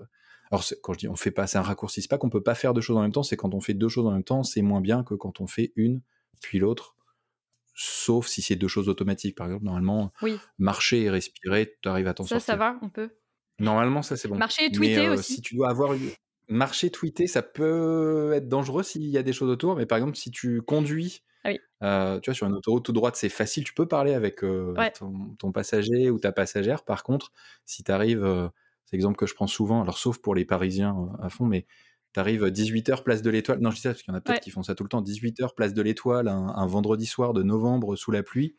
alors quand je dis: «On fait pas», c'est un raccourci, c'est pas qu'on peut pas faire 2 choses en même temps, c'est quand on fait 2 choses en même temps, c'est moins bien que quand on fait une, puis l'autre. Sauf si c'est 2 choses automatiques. Par exemple, normalement, Oui. marcher et respirer, tu arrives à t'en Ça, ça sortir. va, on peut? Normalement, ça, c'est bon. Marcher et Mais, tweeter heu, aussi? si tu dois avoir une marcher, tweeter, ça peut être dangereux s'il y a des choses autour, mais par exemple, si tu conduis, Ah oui. heu, tu vois, sur une autoroute toute droite, c'est facile, tu peux parler avec, Ouais. ton ton passager ou ta passagère. Par contre, si tu arrives, heu, c'est l'exemple que je prends souvent, alors sauf pour les Parisiens, à fond, mais tu arrives, heu, 18:00 place de l'Étoile non, je dis ça parce qu'il y en a peut-être Ouais. qui font ça tout le temps. 18:00 place de l'Étoile, un un vendredi soir de novembre sous la pluie.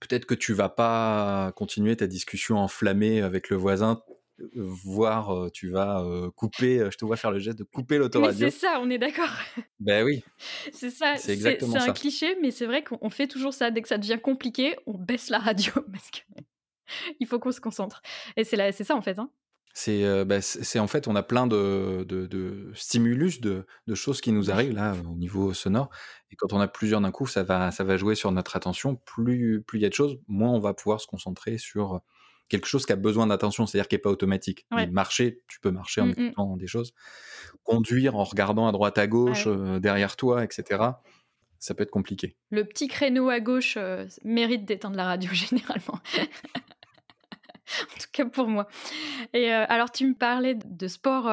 Peut-être que tu vas pas continuer ta discussion enflammée avec le voisin, voire, heu, tu vas, heu, couper, je te vois faire le geste de couper l'autoradio. c'est ça, on est d'accord. Beh, oui. C'est ça, C'est exactement c'est un cliché, mais c'est vrai qu'on on fait toujours ça. Dès que ça devient compliqué, on baisse la radio parce qu'il faut qu'on se concentre et c'est ça, en fait, hein? C'est, bah, c'est c'est en fait, on a plein de de de stimulus, de de choses qui nous arrivent là, au niveau sonore et quand on a plusieurs d'un coup, ça va ça va jouer sur notre attention. Plus plus il y a de choses, moins on va pouvoir se concentrer sur, quelque chose qui a besoin d'attention, c'est-à-dire qui est pas automatique. Ouais. marcher, tu peux marcher en mh. écoutant des choses. Conduire en regardant à droite à gauche, Ouais. heu, derrière toi et cetera, ça peut être compliqué. Le petit créneau à gauche, heu, s mérite d'éteindre la radio généralement. En tout cas pour moi et heu, alors tu me parlais de sport,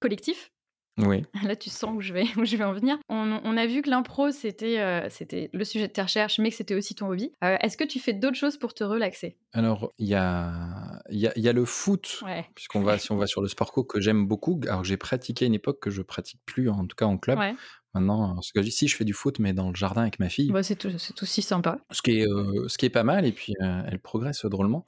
collectif. Oui. Là, tu sens où je vais où je vais en venir. On on a vu que l'impro, c'était, heu, c'était le sujet de tes recherches, mais que c'était aussi ton hobby. Heu, est-ce que tu fais d'autres choses pour te relaxer? Alors, il y a y a y a le foot, Ouais. puisqu'on va si on va sur le sport co que j'aime beaucoup, alors que j'ai pratiqué à une époque que je pratique plus, en tout cas en club. Ouais. Maintenant, ce que je dis si je fais du foot, mais dans le jardin avec ma fille. Bah, c'est tout c'est aussi sympa. Ce qui est, ce qui est pas mal et puis, elle progresse drôlement.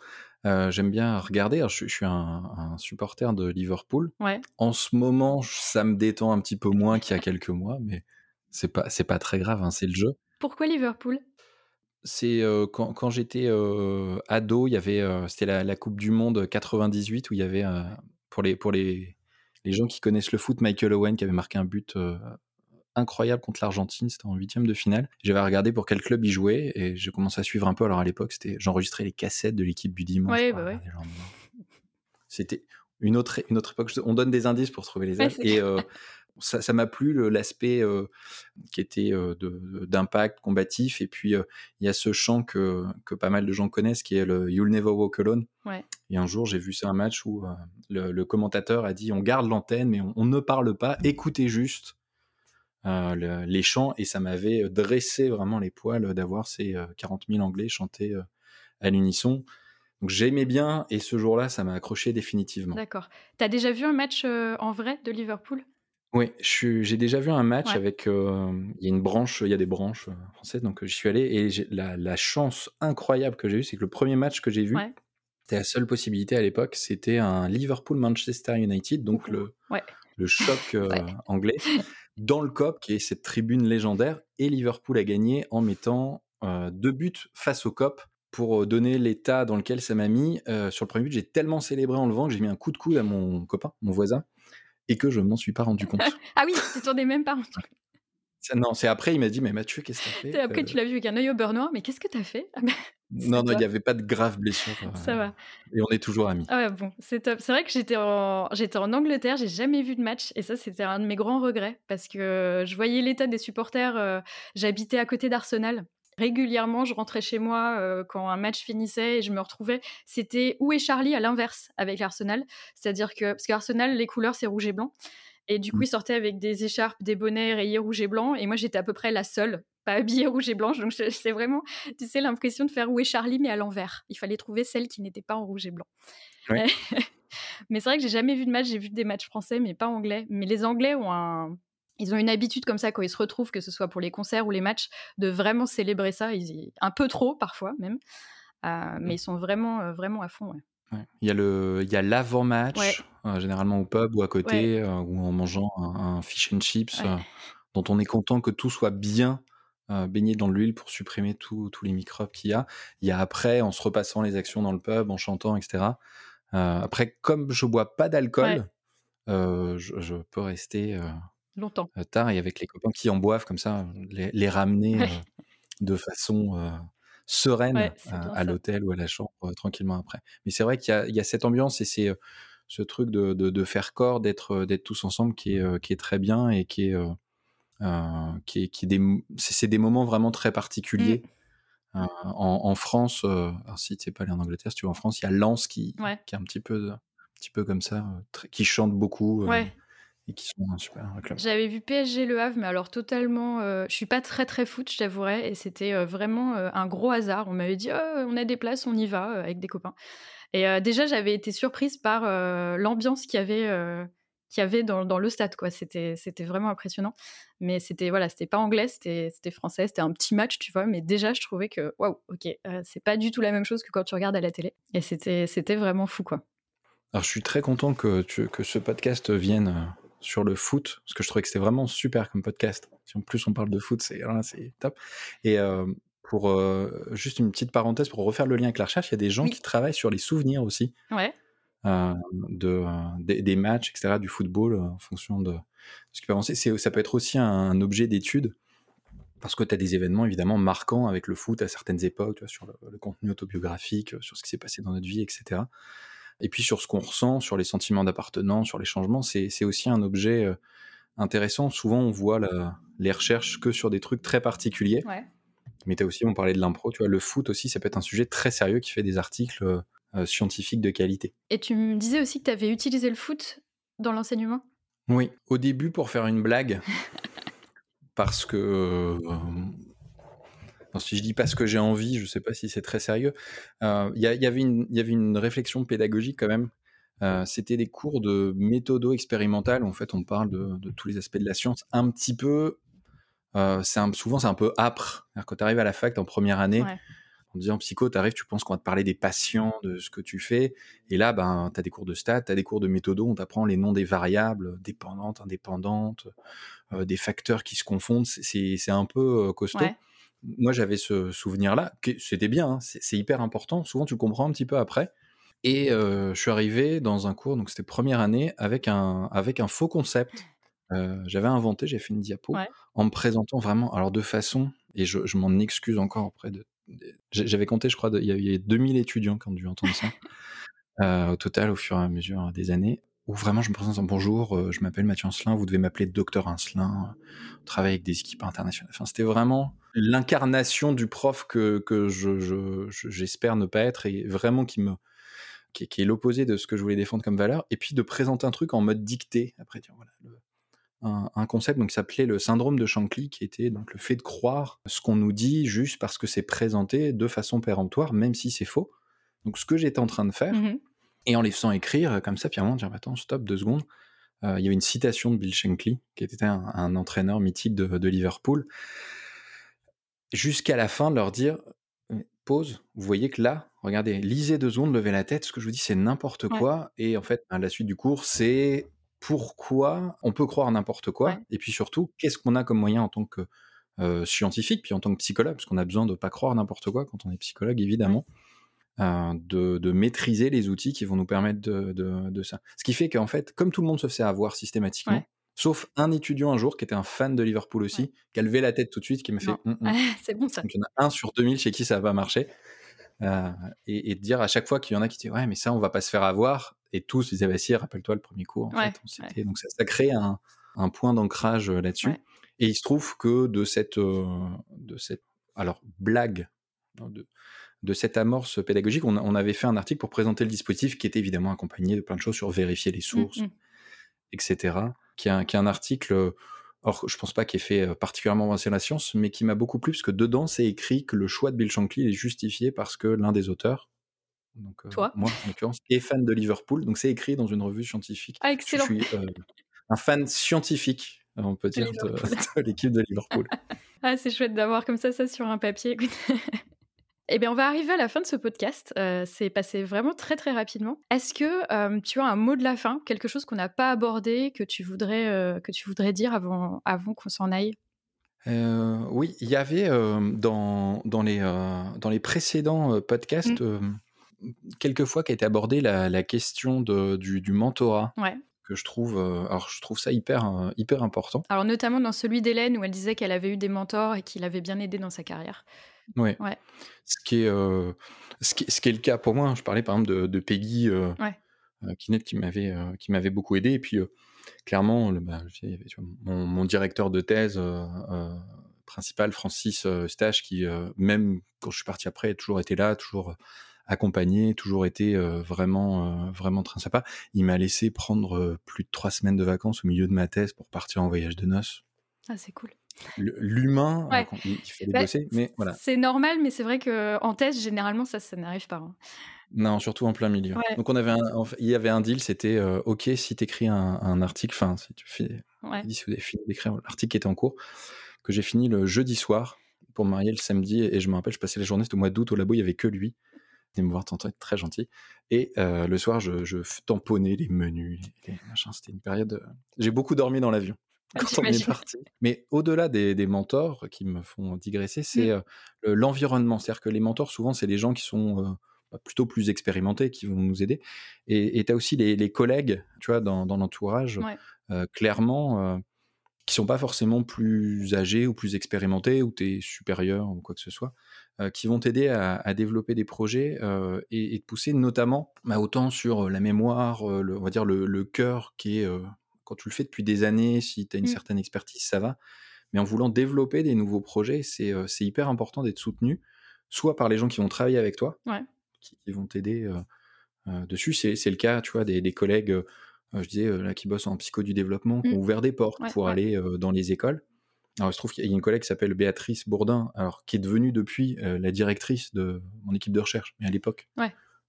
Heu, j'aime bien regarder, alors je suis je suis un un supporter de Liverpool. Ouais. En ce moment, ça me détend un petit peu moins qu'il y a quelques mois, mais c'est pas c'est pas très grave, hein, c'est le jeu. Pourquoi Liverpool? C'est, heu, quand quand j'étais, heu, ado, il y avait, c'était la la coupe du monde 98 où il y avait, pour les pour les les gens qui connaissent le foot, Michael Owen qui avait marqué un but, incroyable contre l'Argentine, c'était en 1/8 de finale. J'avais regardé pour quel club il jouait et j'ai commencé à suivre un peu. Alors à l'époque, c'était j'enregistrais les cassettes de l'équipe du dimanche Ouais, bah, ouais. C'était une autre une autre époque. On donne des indices pour trouver les âges et heu, ça m'a plu l'aspect, heu, qui était, de d'impact combatif et puis, heu, il y a ce chant que que pas mal de gens connaissent qui est le You'll Never Walk Alone Ouais. et un jour, j'ai vu ça un match où, le le commentateur a dit: «On garde l'antenne, mais on on ne parle pas, écoutez juste, le les chants» et ça m'avait dressé vraiment les poils d'avoir ces, heu, 40 000 Anglais chanter, heu, à l'unisson. Donc j'aimais bien et ce jour-là, ça m'a accroché définitivement. D'accord. Tu as déjà vu un match, en vrai de Liverpool? Oui, j'ai déjà vu un match Ouais. avec, il y a une branche, il y a des branches, françaises, donc j'y suis allé et la la chance incroyable que j'ai eue, c'est que le 1er match que j'ai vu, Ouais. c'était la seule possibilité à l'époque, c'était un Liverpool-Manchester United, donc le Ouais. le choc, anglais, dans le Kop, qui est cette tribune légendaire et Liverpool a gagné en mettant deux buts face au COP pour donner l'état dans lequel ça m'a mis. sur le premier but, j'ai tellement célébré en levant que j'ai mis un coup de coude à mon copain, mon voisin, et que je m'en suis pas rendu compte. ah oui, tu t'en es même pas rendu compte. Non, c'est après, il m'a dit, mais Mathieu, qu'est-ce que t'as fait? Après, tu l'as vu avec un œil au beurre noir, mais qu'est-ce que t'as fait? Ah Non, non, il n'y avait pas de grave blessure. Ça va. Et on est toujours amis. Ah ouais, bon, c'est top. C'est vrai que j'étais en... j'étais en Angleterre, j'ai jamais vu de match, et ça, c'était un de mes grands regrets, parce que je voyais l'état des supporters. J'habitais à côté d'Arsenal, régulièrement, je rentrais chez moi euh, quand un match finissait et je me retrouvais. C'était où est Charlie à l'inverse avec l'Arsenal, c'est-à-dire que parce qu'Arsenal les couleurs c'est rouge et blanc et du coup mmh. ils sortaient avec des écharpes, des bonnets rayés rouge et blanc et moi j'étais à peu près la seule pas habillée rouge et blanche donc c'est vraiment tu sais l'impression de faire où est Charlie mais à l'envers. Il fallait trouver celle qui n'était pas en rouge et blanc. mais c'est vrai que j'ai jamais vu de match, j'ai vu des matchs français mais pas anglais. Mais les Anglais ont un ils ont une habitude comme ça quand ils se retrouvent, que ce soit pour les concerts ou les matchs, de vraiment célébrer ça. Ils, un peu trop parfois même, euh, mais mmh. ils sont vraiment, euh, vraiment à fond. Il y a le, il y a l'avant-match, euh, généralement au pub ou à côté, ou en mangeant un, fish and chips, dont on est content que tout soit bien baigné dans l'huile pour supprimer tous les microbes qu'il y a. Il y a après, en se repassant les actions dans le pub, en chantant, etc. après, comme je bois pas d'alcool, je, je, peux rester longtemps. tard et avec les copains qui en boivent comme ça, les, ramener de façon sereine à, l'hôtel ou à la chambre tranquillement après. Mais c'est vrai qu'il y, a cette ambiance et c'est ce truc de, faire corps, d'être d'être tous ensemble qui est, qui est très bien et qui est, qui qui des, c'est des moments vraiment très particuliers. Mmh. en, France, alors si tu pas allé en Angleterre, si tu vas en France, il y a Lens qui, qui est un petit peu, un petit peu comme ça, qui chante beaucoup. Ouais et qui sont un super club. J'avais vu PSG Le Havre, mais alors totalement. Euh, je suis pas très très foot, je t'avouerais, et c'était euh, vraiment euh, un gros hasard. On m'avait dit, oh, on a des places, on y va avec des copains. Et déjà, j'avais été surprise par l'ambiance qu'il y avait, qu'il y avait dans, dans, le stade, quoi. C'était c'était vraiment impressionnant. Mais c'était voilà, c'était pas anglais, c'était c'était français, c'était un petit match, tu vois. Mais déjà, je trouvais que waouh, ok, c'est pas du tout la même chose que quand tu regardes à la télé. Et c'était c'était vraiment fou, quoi. Alors, je suis très content que, tu, que ce podcast vienne sur le foot, parce que je trouvais que c'était vraiment super comme podcast. Si en plus on parle de foot, c'est top. Et euh, pour euh, juste une petite parenthèse, pour refaire le lien avec la recherche, il y a des gens qui travaillent sur les souvenirs aussi. Ouais. Euh, de, des, matchs, etc., du football, en fonction de ce qui peut avancer. Ça peut être aussi un, objet d'étude, parce que tu as des événements évidemment marquants avec le foot à certaines époques, tu vois, sur le, contenu autobiographique, sur ce qui s'est passé dans notre vie, etc. Et puis sur ce qu'on ressent, sur les sentiments d'appartenance, sur les changements, c'est aussi un objet euh, intéressant. Souvent, on voit les recherches que sur des trucs très particuliers. Mais tu as aussi, on parlait de l'impro, tu vois, le foot aussi, ça peut être un sujet très sérieux qui fait des articles euh, euh, scientifiques de qualité. Et tu me disais aussi que tu avais utilisé le foot dans l'enseignement? Oui, au début pour faire une blague. parce que si je dis pas ce que j'ai envie, je sais pas si c'est très sérieux. Euh, il y, avait une réflexion pédagogique quand même. Euh, c'était des cours de méthodo expérimentale. En fait, on parle de, tous les aspects de la science. Un petit peu, euh, souvent c'est un peu âpre. Quand tu arrives à la fac en première année, en disant psycho, tu arrives, tu penses qu'on va te parler des patients, de ce que tu fais. Et là, ben, tu as des cours de stats, tu as des cours de méthodo, on t'apprend les noms des variables, dépendantes, indépendantes, des facteurs qui se confondent. C'est un peu costaud moi j'avais ce souvenir-là, c'était bien, hein, c'est hyper important, souvent tu le comprends un petit peu après. Et je suis arrivé dans un cours, donc c'était première année, avec un, avec un faux concept. j'avais inventé, j'ai fait une diapo, en me présentant vraiment, alors de façon, et je, m'en excuse encore auprès de... J'avais compté, je crois, il y avait 2000 étudiants qui ont dû entendre ça, au total, au fur et à mesure des années où vraiment je me présente en bonjour, je m'appelle Mathieu Ancelin, vous devez m'appeler docteur Ancelin, on travaille avec des équipes internationales. C'était vraiment l'incarnation du prof que, que je, j'espère ne pas être et vraiment qui me qui, est l'opposé de ce que je voulais défendre comme valeur. Et puis de présenter un truc en mode dicté. Après, tiens, voilà, un, concept donc, qui s'appelait le syndrome de Shankly, qui était donc le fait de croire ce qu'on nous dit juste parce que c'est présenté de façon péremptoire, même si c'est faux. Donc ce que j'étais en train de faire, mmh et en les faisant écrire comme ça, puis à un moment, dire, attends, stop, deux secondes. Euh, il y avait une citation de Bill Shankly, qui était un, entraîneur mythique de, de Liverpool, jusqu'à la fin de leur dire pause, vous voyez que là, regardez, lisez deux secondes, levez la tête, ce que je vous dis c'est n'importe quoi, et en fait, à la suite du cours, c'est pourquoi on peut croire n'importe quoi, et puis surtout, qu'est-ce qu'on a comme moyen en tant que scientifique, puis en tant que psychologue, parce qu'on a besoin de pas croire n'importe quoi quand on est psychologue, évidemment. De, maîtriser les outils qui vont nous permettre de, ça. Ce qui fait qu'en fait, comme tout le monde se fait avoir systématiquement, sauf un étudiant un jour qui était un fan de Liverpool aussi, qui a levé la tête tout de suite, qui m'a fait «Hum, hum». C'est bon ça. Donc il y en a un sur 2000 chez qui ça va marcher. et, de dire à chaque fois qu'il y en a qui disent ouais mais ça on va pas se faire avoir et tous disaient bah si rappelle-toi le premier cours en fait, donc ça, crée un, un point d'ancrage là-dessus et il se trouve que de cette de cette alors blague de, de cette amorce pédagogique on, avait fait un article pour présenter le dispositif qui était évidemment accompagné de plein de choses sur vérifier les mmh, sources mmh. etc qui est, un, article, or je pense pas qu'il ait fait particulièrement avancer la science, mais qui m'a beaucoup plu parce que dedans c'est écrit que le choix de Bill Shankly est justifié parce que l'un des auteurs, donc Toi moi en l'occurrence, est fan de Liverpool, donc c'est écrit dans une revue scientifique. Ah excellent. Je suis un fan scientifique, on peut dire, de, l'équipe de Liverpool. ah c'est chouette d'avoir comme ça ça sur un papier. Eh bien, on va arriver à la fin de ce podcast. Euh, c'est passé vraiment très très rapidement. Est-ce que euh, tu as un mot de la fin, quelque chose qu'on n'a pas abordé, que tu voudrais, euh, que tu voudrais dire avant, avant qu'on s'en aille? Oui, il y avait dans, dans, les, dans les précédents podcasts mmh. quelques fois qu'a été abordée la, la question de, du, du mentorat. Ouais que je trouve, alors je trouve ça hyper, hyper important. Alors notamment dans celui d'Hélène où elle disait qu'elle avait eu des mentors et qu'il avait bien aidé dans sa carrière. Ouais. Ce, qui est, ce, qui, ce, qui est, le cas pour moi. Hein. Je parlais par exemple de, de Peggy euh, qui m'avait qui m'avait beaucoup aidé. Et puis clairement, le, bah, mon, mon, directeur de thèse principal, Francis Stache, qui même quand je suis parti après, a toujours été là, toujours accompagné, toujours été vraiment vraiment très sympa. Il m'a laissé prendre plus de trois semaines de vacances au milieu de ma thèse pour partir en voyage de noces. Ah, c'est cool l'humain, il, fait bah, bosser, mais voilà. C'est normal, mais c'est vrai qu'en thèse, généralement, ça, ça n'arrive pas. Hein. Non, surtout en plein milieu. Donc on avait il y avait un deal, c'était euh, ok si tu écris un, article, enfin si tu fais, si vous avez fini d'écrire l'article qui était en cours, que j'ai fini le jeudi soir pour me marier le samedi, et je me rappelle, je passais la journée, c'était au mois d'août au labo, il y avait que lui. Il me voir tantôt, très gentil. Et euh, le soir, je, je, tamponnais les menus, les, machins. C'était une période. Euh, j'ai beaucoup dormi dans l'avion. Quand on est parti. Mais au-delà des, mentors qui me font digresser, c'est mmh. l'environnement. C'est-à-dire que les mentors, souvent, c'est les gens qui sont bah, plutôt plus expérimentés, qui vont nous aider. Et tu as aussi les, collègues, tu vois, dans, l'entourage, clairement, qui sont pas forcément plus âgés ou plus expérimentés, ou tu es supérieur ou quoi que ce soit, qui vont t'aider à, développer des projets et, te pousser notamment bah, autant sur la mémoire, on va dire le, le cœur qui est quand tu le fais depuis des années, si tu as une mmh. certaine expertise, ça va. Mais en voulant développer des nouveaux projets, c'est hyper important d'être soutenu, soit par les gens qui vont travailler avec toi, qui, vont t'aider dessus. C'est le cas, tu vois, des, collègues, je disais, là, qui bossent en psycho du développement, qui ont mmh. ouvert des portes pour aller dans les écoles. Alors, il se trouve qu'il y a une collègue qui s'appelle Béatrice Bourdin, alors, qui est devenue depuis la directrice de mon équipe de recherche, mais à l'époque.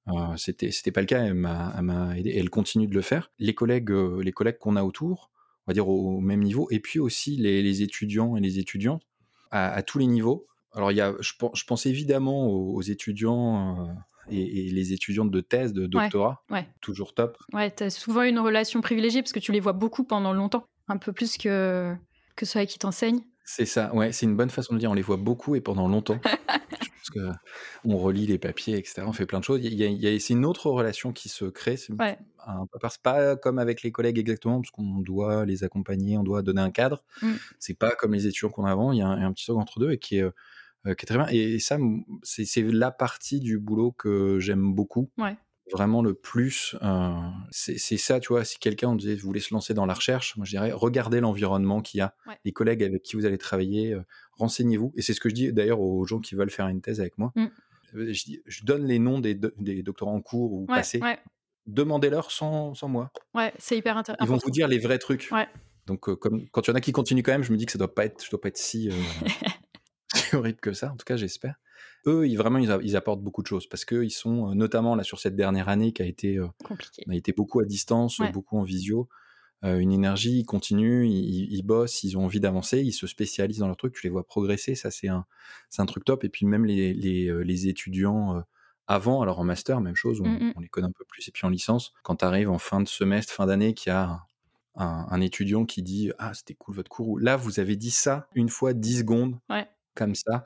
Euh, c'était c'était pas le cas, elle m'a aidé et elle continue de le faire. Les collègues euh, les collègues qu'on a autour, on va dire au, même niveau, et puis aussi les, étudiants et les étudiantes à, tous les niveaux. Alors il y a, je, je pense évidemment aux, étudiants euh, et, les étudiantes de thèse, de doctorat, toujours top. Ouais, tu as souvent une relation privilégiée parce que tu les vois beaucoup pendant longtemps, un peu plus que, que ceux qui t'enseignent. C'est ça, ouais, c'est une bonne façon de dire. On les voit beaucoup et pendant longtemps. parce que on relit les papiers, etc. On fait plein de choses. Il y a, c'est une autre relation qui se crée. C'est pas comme avec les collègues exactement, parce qu'on doit les accompagner, on doit donner un cadre. Mmh. C'est pas comme les étudiants qu'on a avant. Il y a un, petit truc entre deux et qui est, euh, qui est très bien. Et, ça, c'est la partie du boulot que j'aime beaucoup. Ouais vraiment le plus, euh, c'est ça, tu vois, si quelqu'un disait, vous voulez se lancer dans la recherche, moi je dirais, regardez l'environnement qu'il y a, les collègues avec qui vous allez travailler, euh, renseignez-vous. Et c'est ce que je dis d'ailleurs aux gens qui veulent faire une thèse avec moi. Mmh. Euh, je, dis, je, donne les noms des, des, doctorants en cours ou passés. Demandez-leur sans, sans, moi. Ouais, c'est hyper intéressant. Ils vont vous dire les vrais trucs. Donc, comme, quand il y en a qui continuent quand même, je me dis que ça doit pas être, je dois pas être si, si horrible que ça. En tout cas, j'espère eux, ils, vraiment, ils, apportent beaucoup de choses parce qu'ils sont, euh, notamment là sur cette dernière année qui a été, euh, on a été beaucoup à distance, beaucoup en visio, euh, une énergie, ils continuent, ils, bossent, ils ont envie d'avancer, ils se spécialisent dans leur truc, tu les vois progresser, ça c'est un, c'est un truc top. Et puis même les, les, les étudiants avant, alors en master, même chose, on, on, les connaît un peu plus. Et puis en licence, quand tu arrives en fin de semestre, fin d'année, qu'il y a un, étudiant qui dit Ah, c'était cool votre cours, ou là, vous avez dit ça une fois 10 secondes, comme ça.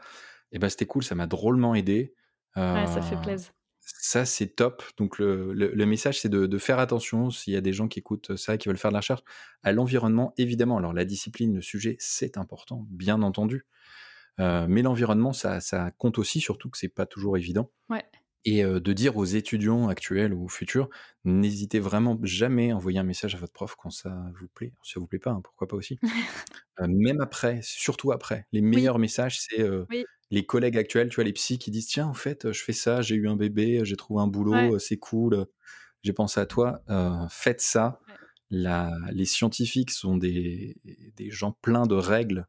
Et ben, c'était cool, ça m'a drôlement aidé. ouais, ça fait plaisir. Ça, c'est top. Donc, le, message, c'est de, faire attention, s'il y a des gens qui écoutent ça, qui veulent faire de la recherche, à l'environnement, évidemment. Alors, la discipline, le sujet, c'est important, bien entendu. mais l'environnement, ça, ça compte aussi, surtout que c'est pas toujours évident. Ouais et de dire aux étudiants actuels ou futurs, n'hésitez vraiment jamais à envoyer un message à votre prof quand ça vous plaît. Si ça vous plaît pas, hein, pourquoi pas aussi. même après, surtout après. Les meilleurs messages, c'est les collègues actuels, tu vois, les psys qui disent tiens, en fait, je fais ça, j'ai eu un bébé, j'ai trouvé un boulot, c'est cool, j'ai pensé à toi. faites ça. les scientifiques sont des, des gens pleins de règles,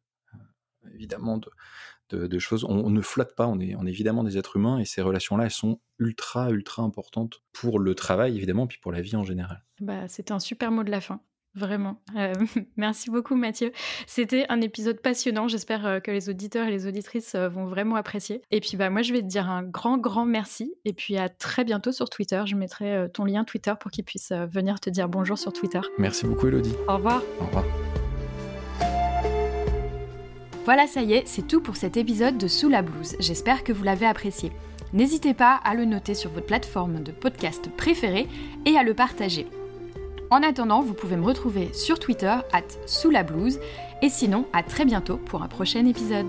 évidemment, de, de, choses. On, ne flotte pas, on est, on est évidemment des êtres humains et ces relations-là, elles sont ultra, ultra importantes pour le travail, évidemment, puis pour la vie en général. Bah, C'était un super mot de la fin. Vraiment. Euh, merci beaucoup Mathieu. C'était un épisode passionnant. J'espère euh, que les auditeurs et les auditrices euh, vont vraiment apprécier. Et puis bah moi je vais te dire un grand grand merci et puis à très bientôt sur Twitter. Je mettrai ton lien Twitter pour qu'ils puissent venir te dire bonjour sur Twitter. Merci beaucoup Elodie. Au revoir. Au revoir. Voilà, ça y est, c'est tout pour cet épisode de Sous la blouse. J'espère que vous l'avez apprécié. N'hésitez pas à le noter sur votre plateforme de podcast préférée et à le partager. En attendant, vous pouvez me retrouver sur Twitter, at sous la blouse, et sinon, à très bientôt pour un prochain épisode.